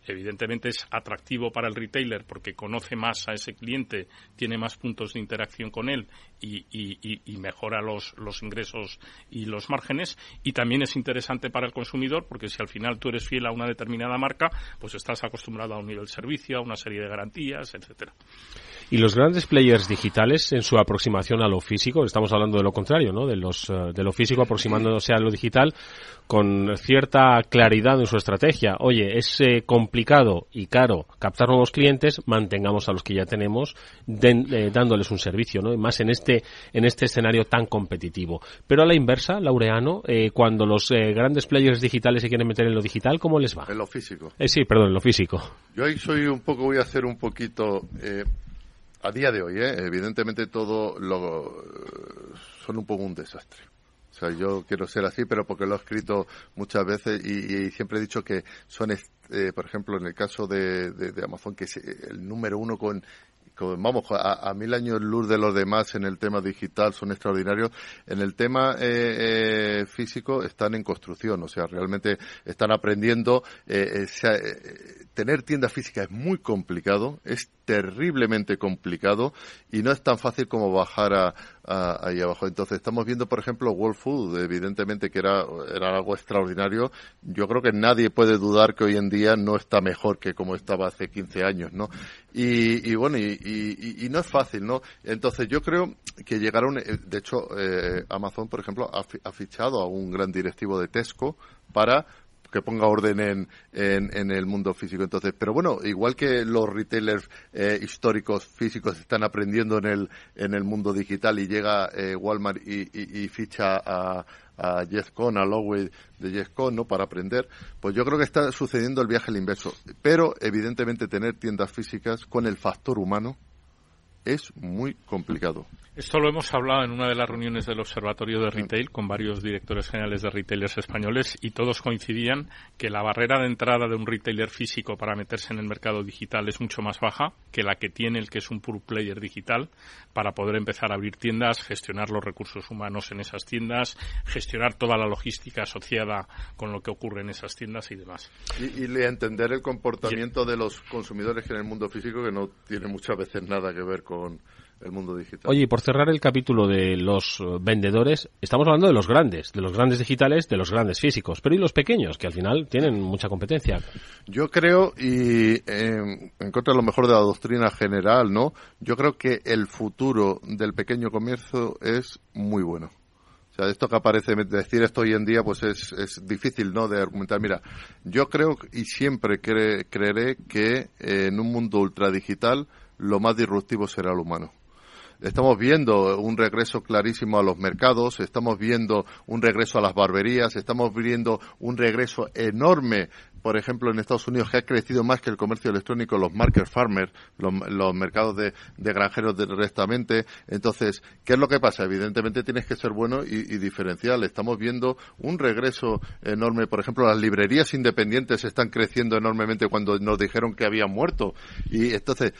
Evidentemente es atractivo para el retailer porque conoce más a ese cliente, tiene más puntos de interacción con él y, mejora los, los ingresos y los márgenes. Y también es interesante para el consumidor porque si al final tú eres fiel a una determinada marca, pues estás acostumbrado a un nivel de servicio, a una serie de garantías, etcétera. Y los grandes players digitales en su aproximación a lo físico, estamos hablando de lo contrario, ¿no? De los eh, de lo físico aproximándose a lo digital con cierta claridad en su estrategia. Oye, es eh, complicado y caro captar nuevos clientes, mantengamos a los que ya tenemos eh, dándoles un servicio, ¿no? más en este en este escenario tan competitivo. Pero a la inversa, Laureano, cuando los grandes players digitales se quieren meter en lo digital, ¿cómo les va? En lo físico. sí, perdón, en lo físico. Yo ahí soy un poco, voy a hacer un poquito a día de hoy, ¿eh? evidentemente todo lo son un poco un desastre. O sea, yo quiero ser así, pero porque lo he escrito muchas veces y, siempre he dicho que son, eh, por ejemplo, en el caso de, de, Amazon, que es el número uno con vamos, a, mil años luz de los demás en el tema digital son extraordinarios. En el tema eh, eh, físico están en construcción, o sea, realmente están aprendiendo. Eh, tener tienda física es muy complicado, es terriblemente complicado y no es tan fácil como bajar a, ahí abajo. Entonces, estamos viendo, por ejemplo, World Food, evidentemente que era, algo extraordinario. Yo creo que nadie puede dudar que hoy en día no está mejor que como estaba hace 15 años, ¿no? Y, bueno, y, no es fácil, ¿no? Entonces, yo creo que llegaron, eh, de hecho, eh, Amazon, por ejemplo, ha fichado a un gran directivo de Tesco para que ponga orden en, en, el mundo físico. Entonces, pero bueno, igual que los retailers eh, históricos físicos están aprendiendo en el, en el mundo digital y llega eh, Walmart y, ficha a, a a Lowey de Con, ¿no? Para aprender, pues yo creo que está sucediendo el viaje al inverso. Pero, evidentemente, tener tiendas físicas con el factor humano es muy complicado. Esto lo hemos hablado en una de las reuniones del Observatorio de Retail con varios directores generales de retailers españoles y todos coincidían que la barrera de entrada de un retailer físico para meterse en el mercado digital es mucho más baja que la que tiene el que es un pure player digital para poder empezar a abrir tiendas, gestionar los recursos humanos en esas tiendas, gestionar toda la logística asociada con lo que ocurre en esas tiendas y demás. Y, y entender el comportamiento de los consumidores en el mundo físico que no tiene muchas veces nada que ver con el mundo digital. Oye, y por cerrar el capítulo de los eh, vendedores, estamos hablando de los grandes, de los grandes digitales, de los grandes físicos, pero ¿y los pequeños, que al final tienen mucha competencia? Yo creo, y eh, en contra de lo mejor de la doctrina general, ¿no? Yo creo que el futuro del pequeño comercio es muy bueno. O sea, esto que aparece, decir esto hoy en día, pues es, es difícil, ¿no? De argumentar. Mira, yo creo y siempre creeré que eh, en un mundo ultradigital lo más disruptivo será el humano estamos viendo un regreso clarísimo a los mercados, estamos viendo un regreso a las barberías, estamos viendo un regreso enorme por ejemplo, en Estados Unidos, que ha crecido más que el comercio electrónico, los market farmers, los, mercados de, granjeros directamente. Entonces, ¿qué es lo que pasa? Evidentemente tienes que ser bueno y, y, diferencial. Estamos viendo un regreso enorme. Por ejemplo, las librerías independientes están creciendo enormemente cuando nos dijeron que habían muerto. Y entonces,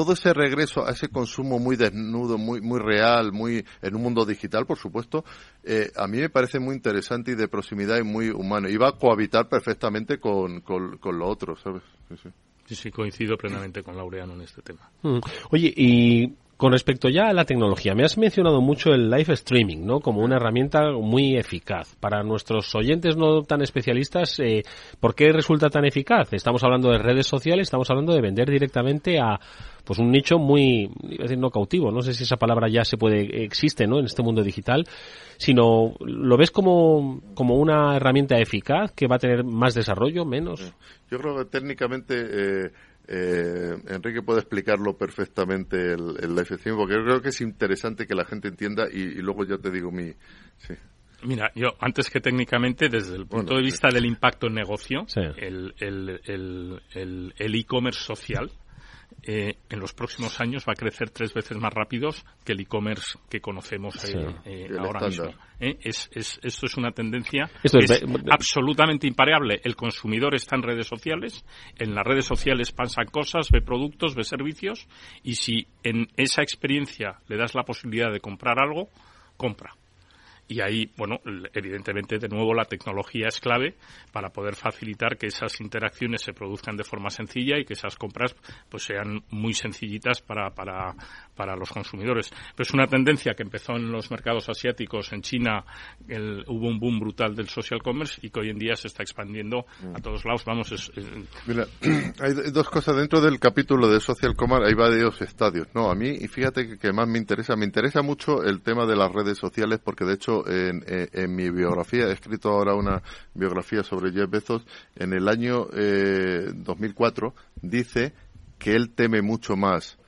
todo ese regreso a ese consumo muy desnudo, muy, muy real, muy en un mundo digital, por supuesto, eh, a mí me parece muy interesante y de proximidad y muy humano. Y va a cohabitar perfectamente con, con, lo otro, ¿sabes? Sí, sí. coincido plenamente con Laureano en este tema. Mm. Oye, y con respecto ya a la tecnología, me has mencionado mucho el live streaming, ¿no? Como una herramienta muy eficaz. Para nuestros oyentes no tan especialistas, eh, ¿por qué resulta tan eficaz? Estamos hablando de redes sociales, estamos hablando de vender directamente a pues un nicho muy, iba a decir no cautivo, no sé si esa palabra ya se puede, existe, ¿no? En este mundo digital, sino lo ves como, como una herramienta eficaz que va a tener más desarrollo, menos. Yo creo que técnicamente eh, eh, Enrique puede explicarlo perfectamente el, el live stream, porque yo creo que es interesante que la gente entienda y, luego ya te digo mi... Mira, yo antes que técnicamente, desde el punto de vista del impacto en negocio, el e-commerce social eh, en los próximos años va a crecer tres veces más rápido que el e-commerce que conocemos eh, eh, ahora mismo. Es, esto es una tendencia absolutamente impareable. El consumidor está en redes sociales, en las redes sociales pasan cosas, ve productos, ve servicios, y si en esa experiencia le das la posibilidad de comprar algo, compra y ahí, bueno, evidentemente, de nuevo, la tecnología es clave para poder facilitar que esas interacciones se produzcan de forma sencilla y que esas compras pues sean muy sencillitas para, para, para los consumidores. Pero es una tendencia que empezó en los mercados asiáticos, en China el, hubo un boom brutal del social commerce y que hoy en día se está expandiendo a mm. todos lados. Vamos, es, Mira, <clears throat> hay dos cosas dentro del capítulo de social commerce, hay varios estadios. No, a mí, y fíjate que más me interesa, me interesa mucho el tema de las redes sociales porque de hecho en, mi biografía, he escrito ahora una biografía sobre Jeff Bezos, en el año eh, 2004 dice que él teme mucho más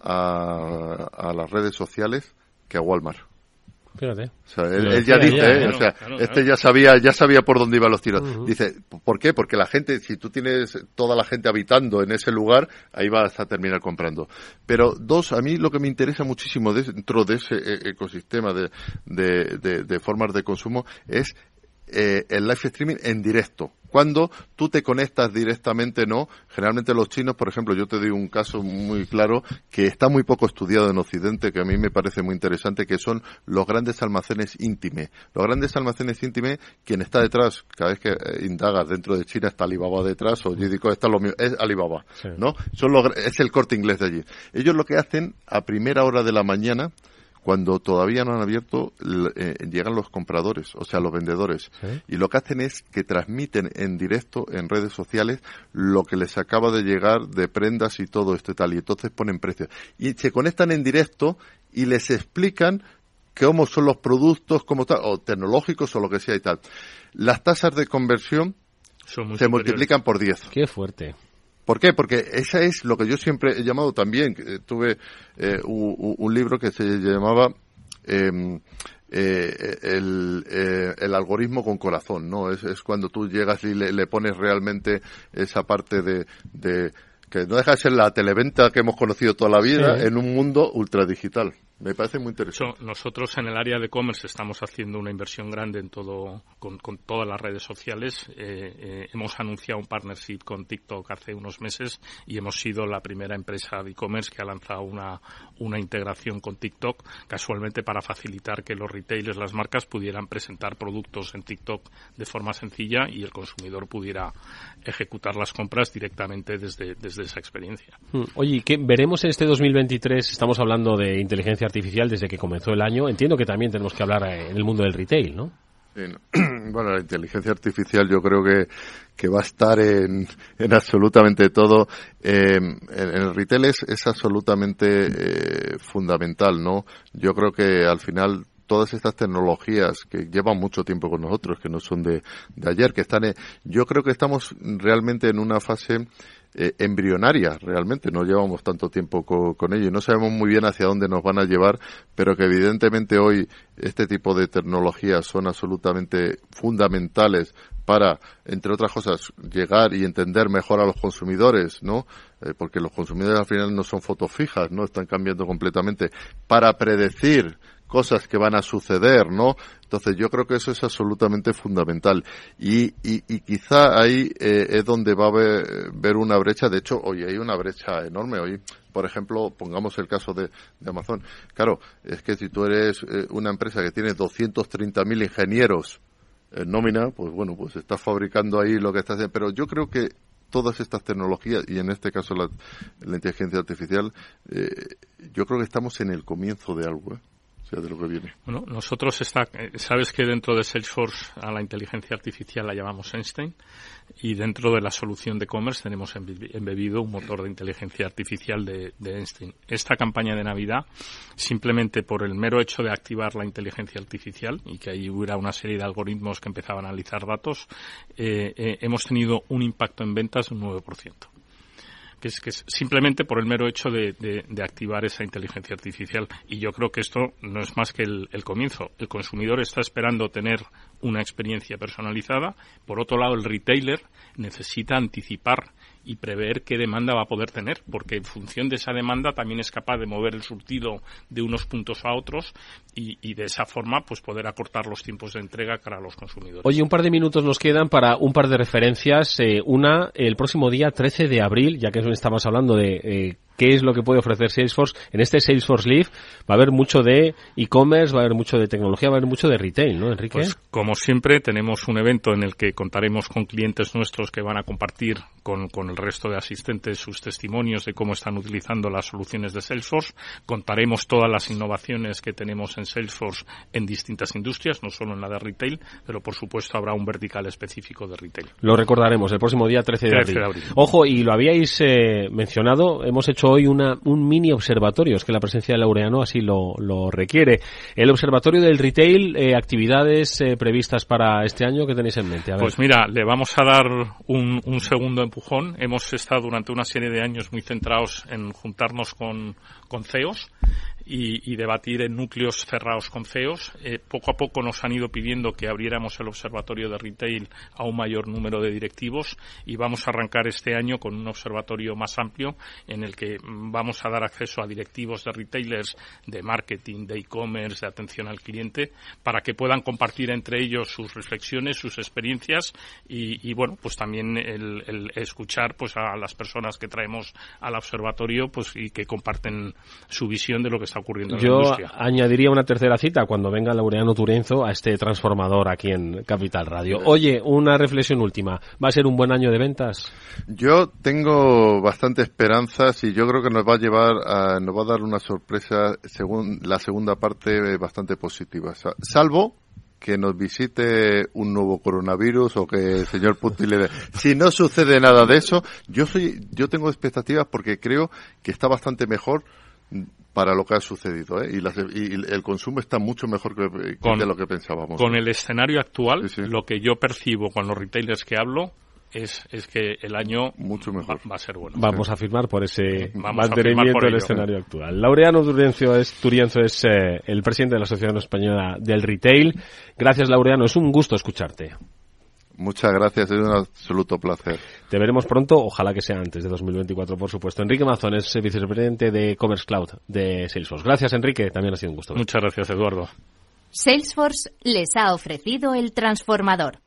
a las redes sociales que a Walmart. Fíjate. él, ya dice, ¿eh? o sea, este ya sabía, ya sabía por dónde iban los tiros. Dice, ¿por qué? Porque la gente, si tú tienes toda la gente habitando en ese lugar, ahí vas a terminar comprando. Pero dos, a mí lo que me interesa muchísimo dentro de ese e-, ecosistema de, de, de formas de consumo es eh, el live streaming en directo. Cuando tú te conectas directamente, no. Generalmente los chinos, por ejemplo, yo te doy un caso muy claro que está muy poco estudiado en Occidente, que a mí me parece muy interesante, que son los grandes almacenes íntimes. Los grandes almacenes íntimes, quien está detrás, cada vez que eh, indagas dentro de China está Alibaba detrás, o yo digo, está lo mío, es Alibaba, ¿no? Son es el corte inglés de allí. Ellos lo que hacen a primera hora de la mañana, cuando todavía no han abierto, eh, llegan los compradores, o sea, los vendedores. Y lo que hacen es que transmiten en directo en redes sociales lo que les acaba de llegar de prendas y todo esto y tal. Y entonces ponen precios. Y se conectan en directo y les explican cómo son los productos, cómo tal, o tecnológicos o lo que sea y tal. Las tasas de conversión se multiplican por 10. Qué fuerte. ¿Por qué? Porque esa es lo que yo siempre he llamado también. Tuve eh, un, libro que se llamaba em, eh, el, eh, el, algoritmo con corazón, ¿no? Es, es cuando tú llegas y le, pones realmente esa parte de, de, que no deja de ser la televenta que hemos conocido toda la vida en un mundo ultradigital. Me parece muy interesante. nosotros en el área de e-commerce estamos haciendo una inversión grande en todo, con, todas las redes sociales. Eh, eh, hemos anunciado un partnership con TikTok hace unos meses y hemos sido la primera empresa de e-commerce que ha lanzado una, una integración con TikTok, casualmente para facilitar que los retailers, las marcas, pudieran presentar productos en TikTok de forma sencilla y el consumidor pudiera ejecutar las compras directamente desde, desde esa experiencia. Hmm. Oye, ¿qué veremos en este 2023? Estamos hablando de inteligencia artificial desde que comenzó el año. Entiendo que también tenemos que hablar en el mundo del retail, ¿no? <clears throat> Bueno, la inteligencia artificial yo creo que, que va a estar en, en absolutamente todo. Eh, en, el retail es, es absolutamente eh, fundamental, ¿no? Yo creo que al final todas estas tecnologías que llevan mucho tiempo con nosotros, que no son de, de ayer, que están, yo creo que estamos realmente en una fase eh, embrionaria realmente, no llevamos tanto tiempo con ello y no sabemos muy bien hacia dónde nos van a llevar, pero que evidentemente hoy este tipo de tecnologías son absolutamente fundamentales para, entre otras cosas, llegar y entender mejor a los consumidores, ¿no? Eh, porque los consumidores al final no son fotos fijas, ¿no? Están cambiando completamente. Para predecir cosas que van a suceder, ¿no? Entonces yo creo que eso es absolutamente fundamental y, y, y quizá ahí eh, es donde va a haber, ver una brecha. De hecho, hoy hay una brecha enorme. Hoy, por ejemplo, pongamos el caso de, de Amazon. Claro, es que si tú eres eh, una empresa que tiene 230.000 ingenieros en nómina, pues bueno, pues estás fabricando ahí lo que estás haciendo. Pero yo creo que todas estas tecnologías y en este caso la, inteligencia artificial, eh, yo creo que estamos en el comienzo de algo. ¿eh? Bueno, nosotros está, eh, sabes que dentro de Salesforce a la inteligencia artificial la llamamos Einstein y dentro de la solución de commerce tenemos embebido un motor de inteligencia artificial de, Einstein. Esta campaña de Navidad, simplemente por el mero hecho de activar la inteligencia artificial y que ahí hubiera una serie de algoritmos que empezaban a analizar datos, eh, eh, hemos tenido un impacto en ventas de un 9% que es, que es simplemente por el mero hecho de, activar esa inteligencia artificial. Y yo creo que esto no es más que el, el comienzo. El consumidor está esperando tener una experiencia personalizada. Por otro lado, el retailer necesita anticipar y prever qué demanda va a poder tener, porque en función de esa demanda también es capaz de mover el surtido de unos puntos a otros y, de esa forma pues poder acortar los tiempos de entrega para los consumidores. Oye, un par de minutos nos quedan para un par de referencias. Eh, una, el próximo día 13 de abril, ya que estamos hablando de eh, qué es lo que puede ofrecer Salesforce. En este Salesforce Live va a haber mucho de e-commerce, va a haber mucho de tecnología, va a haber mucho de retail, ¿no, Enrique? Pues, como siempre, tenemos un evento en el que contaremos con clientes nuestros que van a compartir con, con el resto de asistentes sus testimonios de cómo están utilizando las soluciones de Salesforce. Contaremos todas las innovaciones que tenemos en Salesforce en distintas industrias, no solo en la de retail, pero por supuesto habrá un vertical específico de retail. Lo recordaremos el próximo día 13 de, abril. Ojo, y lo habíais eh, mencionado, hemos hecho hoy una, un mini observatorio, es que la presencia de Laureano así lo, lo requiere. El observatorio del retail, eh, actividades eh, previstas para este año, ¿qué tenéis en mente? Pues mira, le vamos a dar un, un segundo empujón. Hemos estado durante una serie de años muy centrados en juntarnos con, con CEOs y, debatir en núcleos cerrados con CEOs. Eh, poco a poco nos han ido pidiendo que abriéramos el observatorio de retail a un mayor número de directivos y vamos a arrancar este año con un observatorio más amplio en el que vamos a dar acceso a directivos de retailers, de marketing, de e-commerce, de atención al cliente, para que puedan compartir entre ellos sus reflexiones, sus experiencias y, bueno, pues también el, escuchar pues a las personas que traemos al observatorio pues y que comparten su visión de lo que está ocurriendo Yo la añadiría una tercera cita cuando venga Laureano Turenzo a este transformador aquí en Capital Radio. Oye, una reflexión última. ¿Va a ser un buen año de ventas? Yo tengo bastante esperanzas y yo creo que nos va a llevar a, nos va a dar una sorpresa según la segunda parte bastante positiva. Salvo que nos visite un nuevo coronavirus o que el señor Putin le dé. Si no sucede nada de eso, yo soy, yo tengo expectativas porque creo que está bastante mejor para lo que ha sucedido ¿eh? y, el consumo está mucho mejor que, de lo que pensábamos. Con el escenario actual, lo que yo percibo con los retailers que hablo es, es que el año mucho mejor va, a ser bueno. Vamos a firmar por ese mantenimiento del escenario actual. Laureano Turienzo es, Turienzo es eh, el presidente de la Asociación Española del Retail. Gracias, Laureano. Es un gusto escucharte. Muchas gracias, es un absoluto placer. Te veremos pronto, ojalá que sea antes de 2024, por supuesto. Enrique Mazón es vicepresidente de Commerce Cloud de Salesforce. Gracias, Enrique, también ha sido un gusto. Muchas gracias, Eduardo. Salesforce les ha ofrecido el transformador.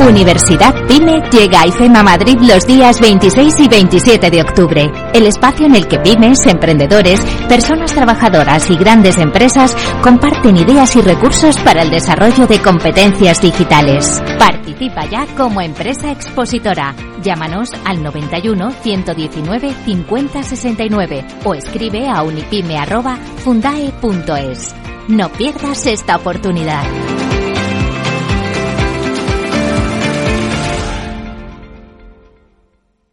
Universidad PYME llega a IFEMA Madrid los días 26 y 27 de octubre, el espacio en el que pymes, emprendedores, personas trabajadoras y grandes empresas comparten ideas y recursos para el desarrollo de competencias digitales. Participa ya como empresa expositora. Llámanos al 91 119 50 69 o escribe a unipyme@fundae.es. No pierdas esta oportunidad.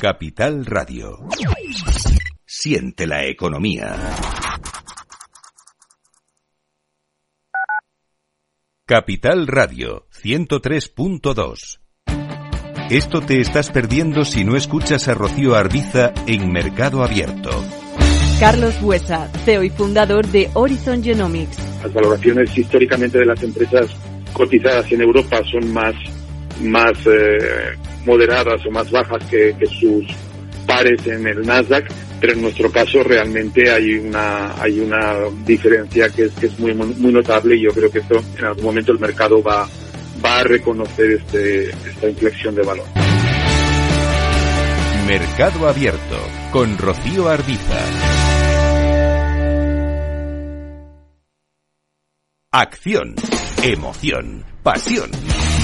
Capital Radio. Siente la economía. Capital Radio 103.2. Esto te estás perdiendo si no escuchas a Rocío Arbiza en Mercado Abierto. Carlos Buesa, CEO y fundador de Horizon Genomics. Las valoraciones históricamente de las empresas cotizadas en Europa son más, más eh, moderadas o más bajas que, sus pares en el Nasdaq pero en nuestro caso realmente hay una hay una diferencia que es es muy muy notable y yo creo que esto en algún momento el mercado va va a reconocer este esta inflexión de valor. Mercado Abierto con Rocío Arbiza. Acción, emoción, pasión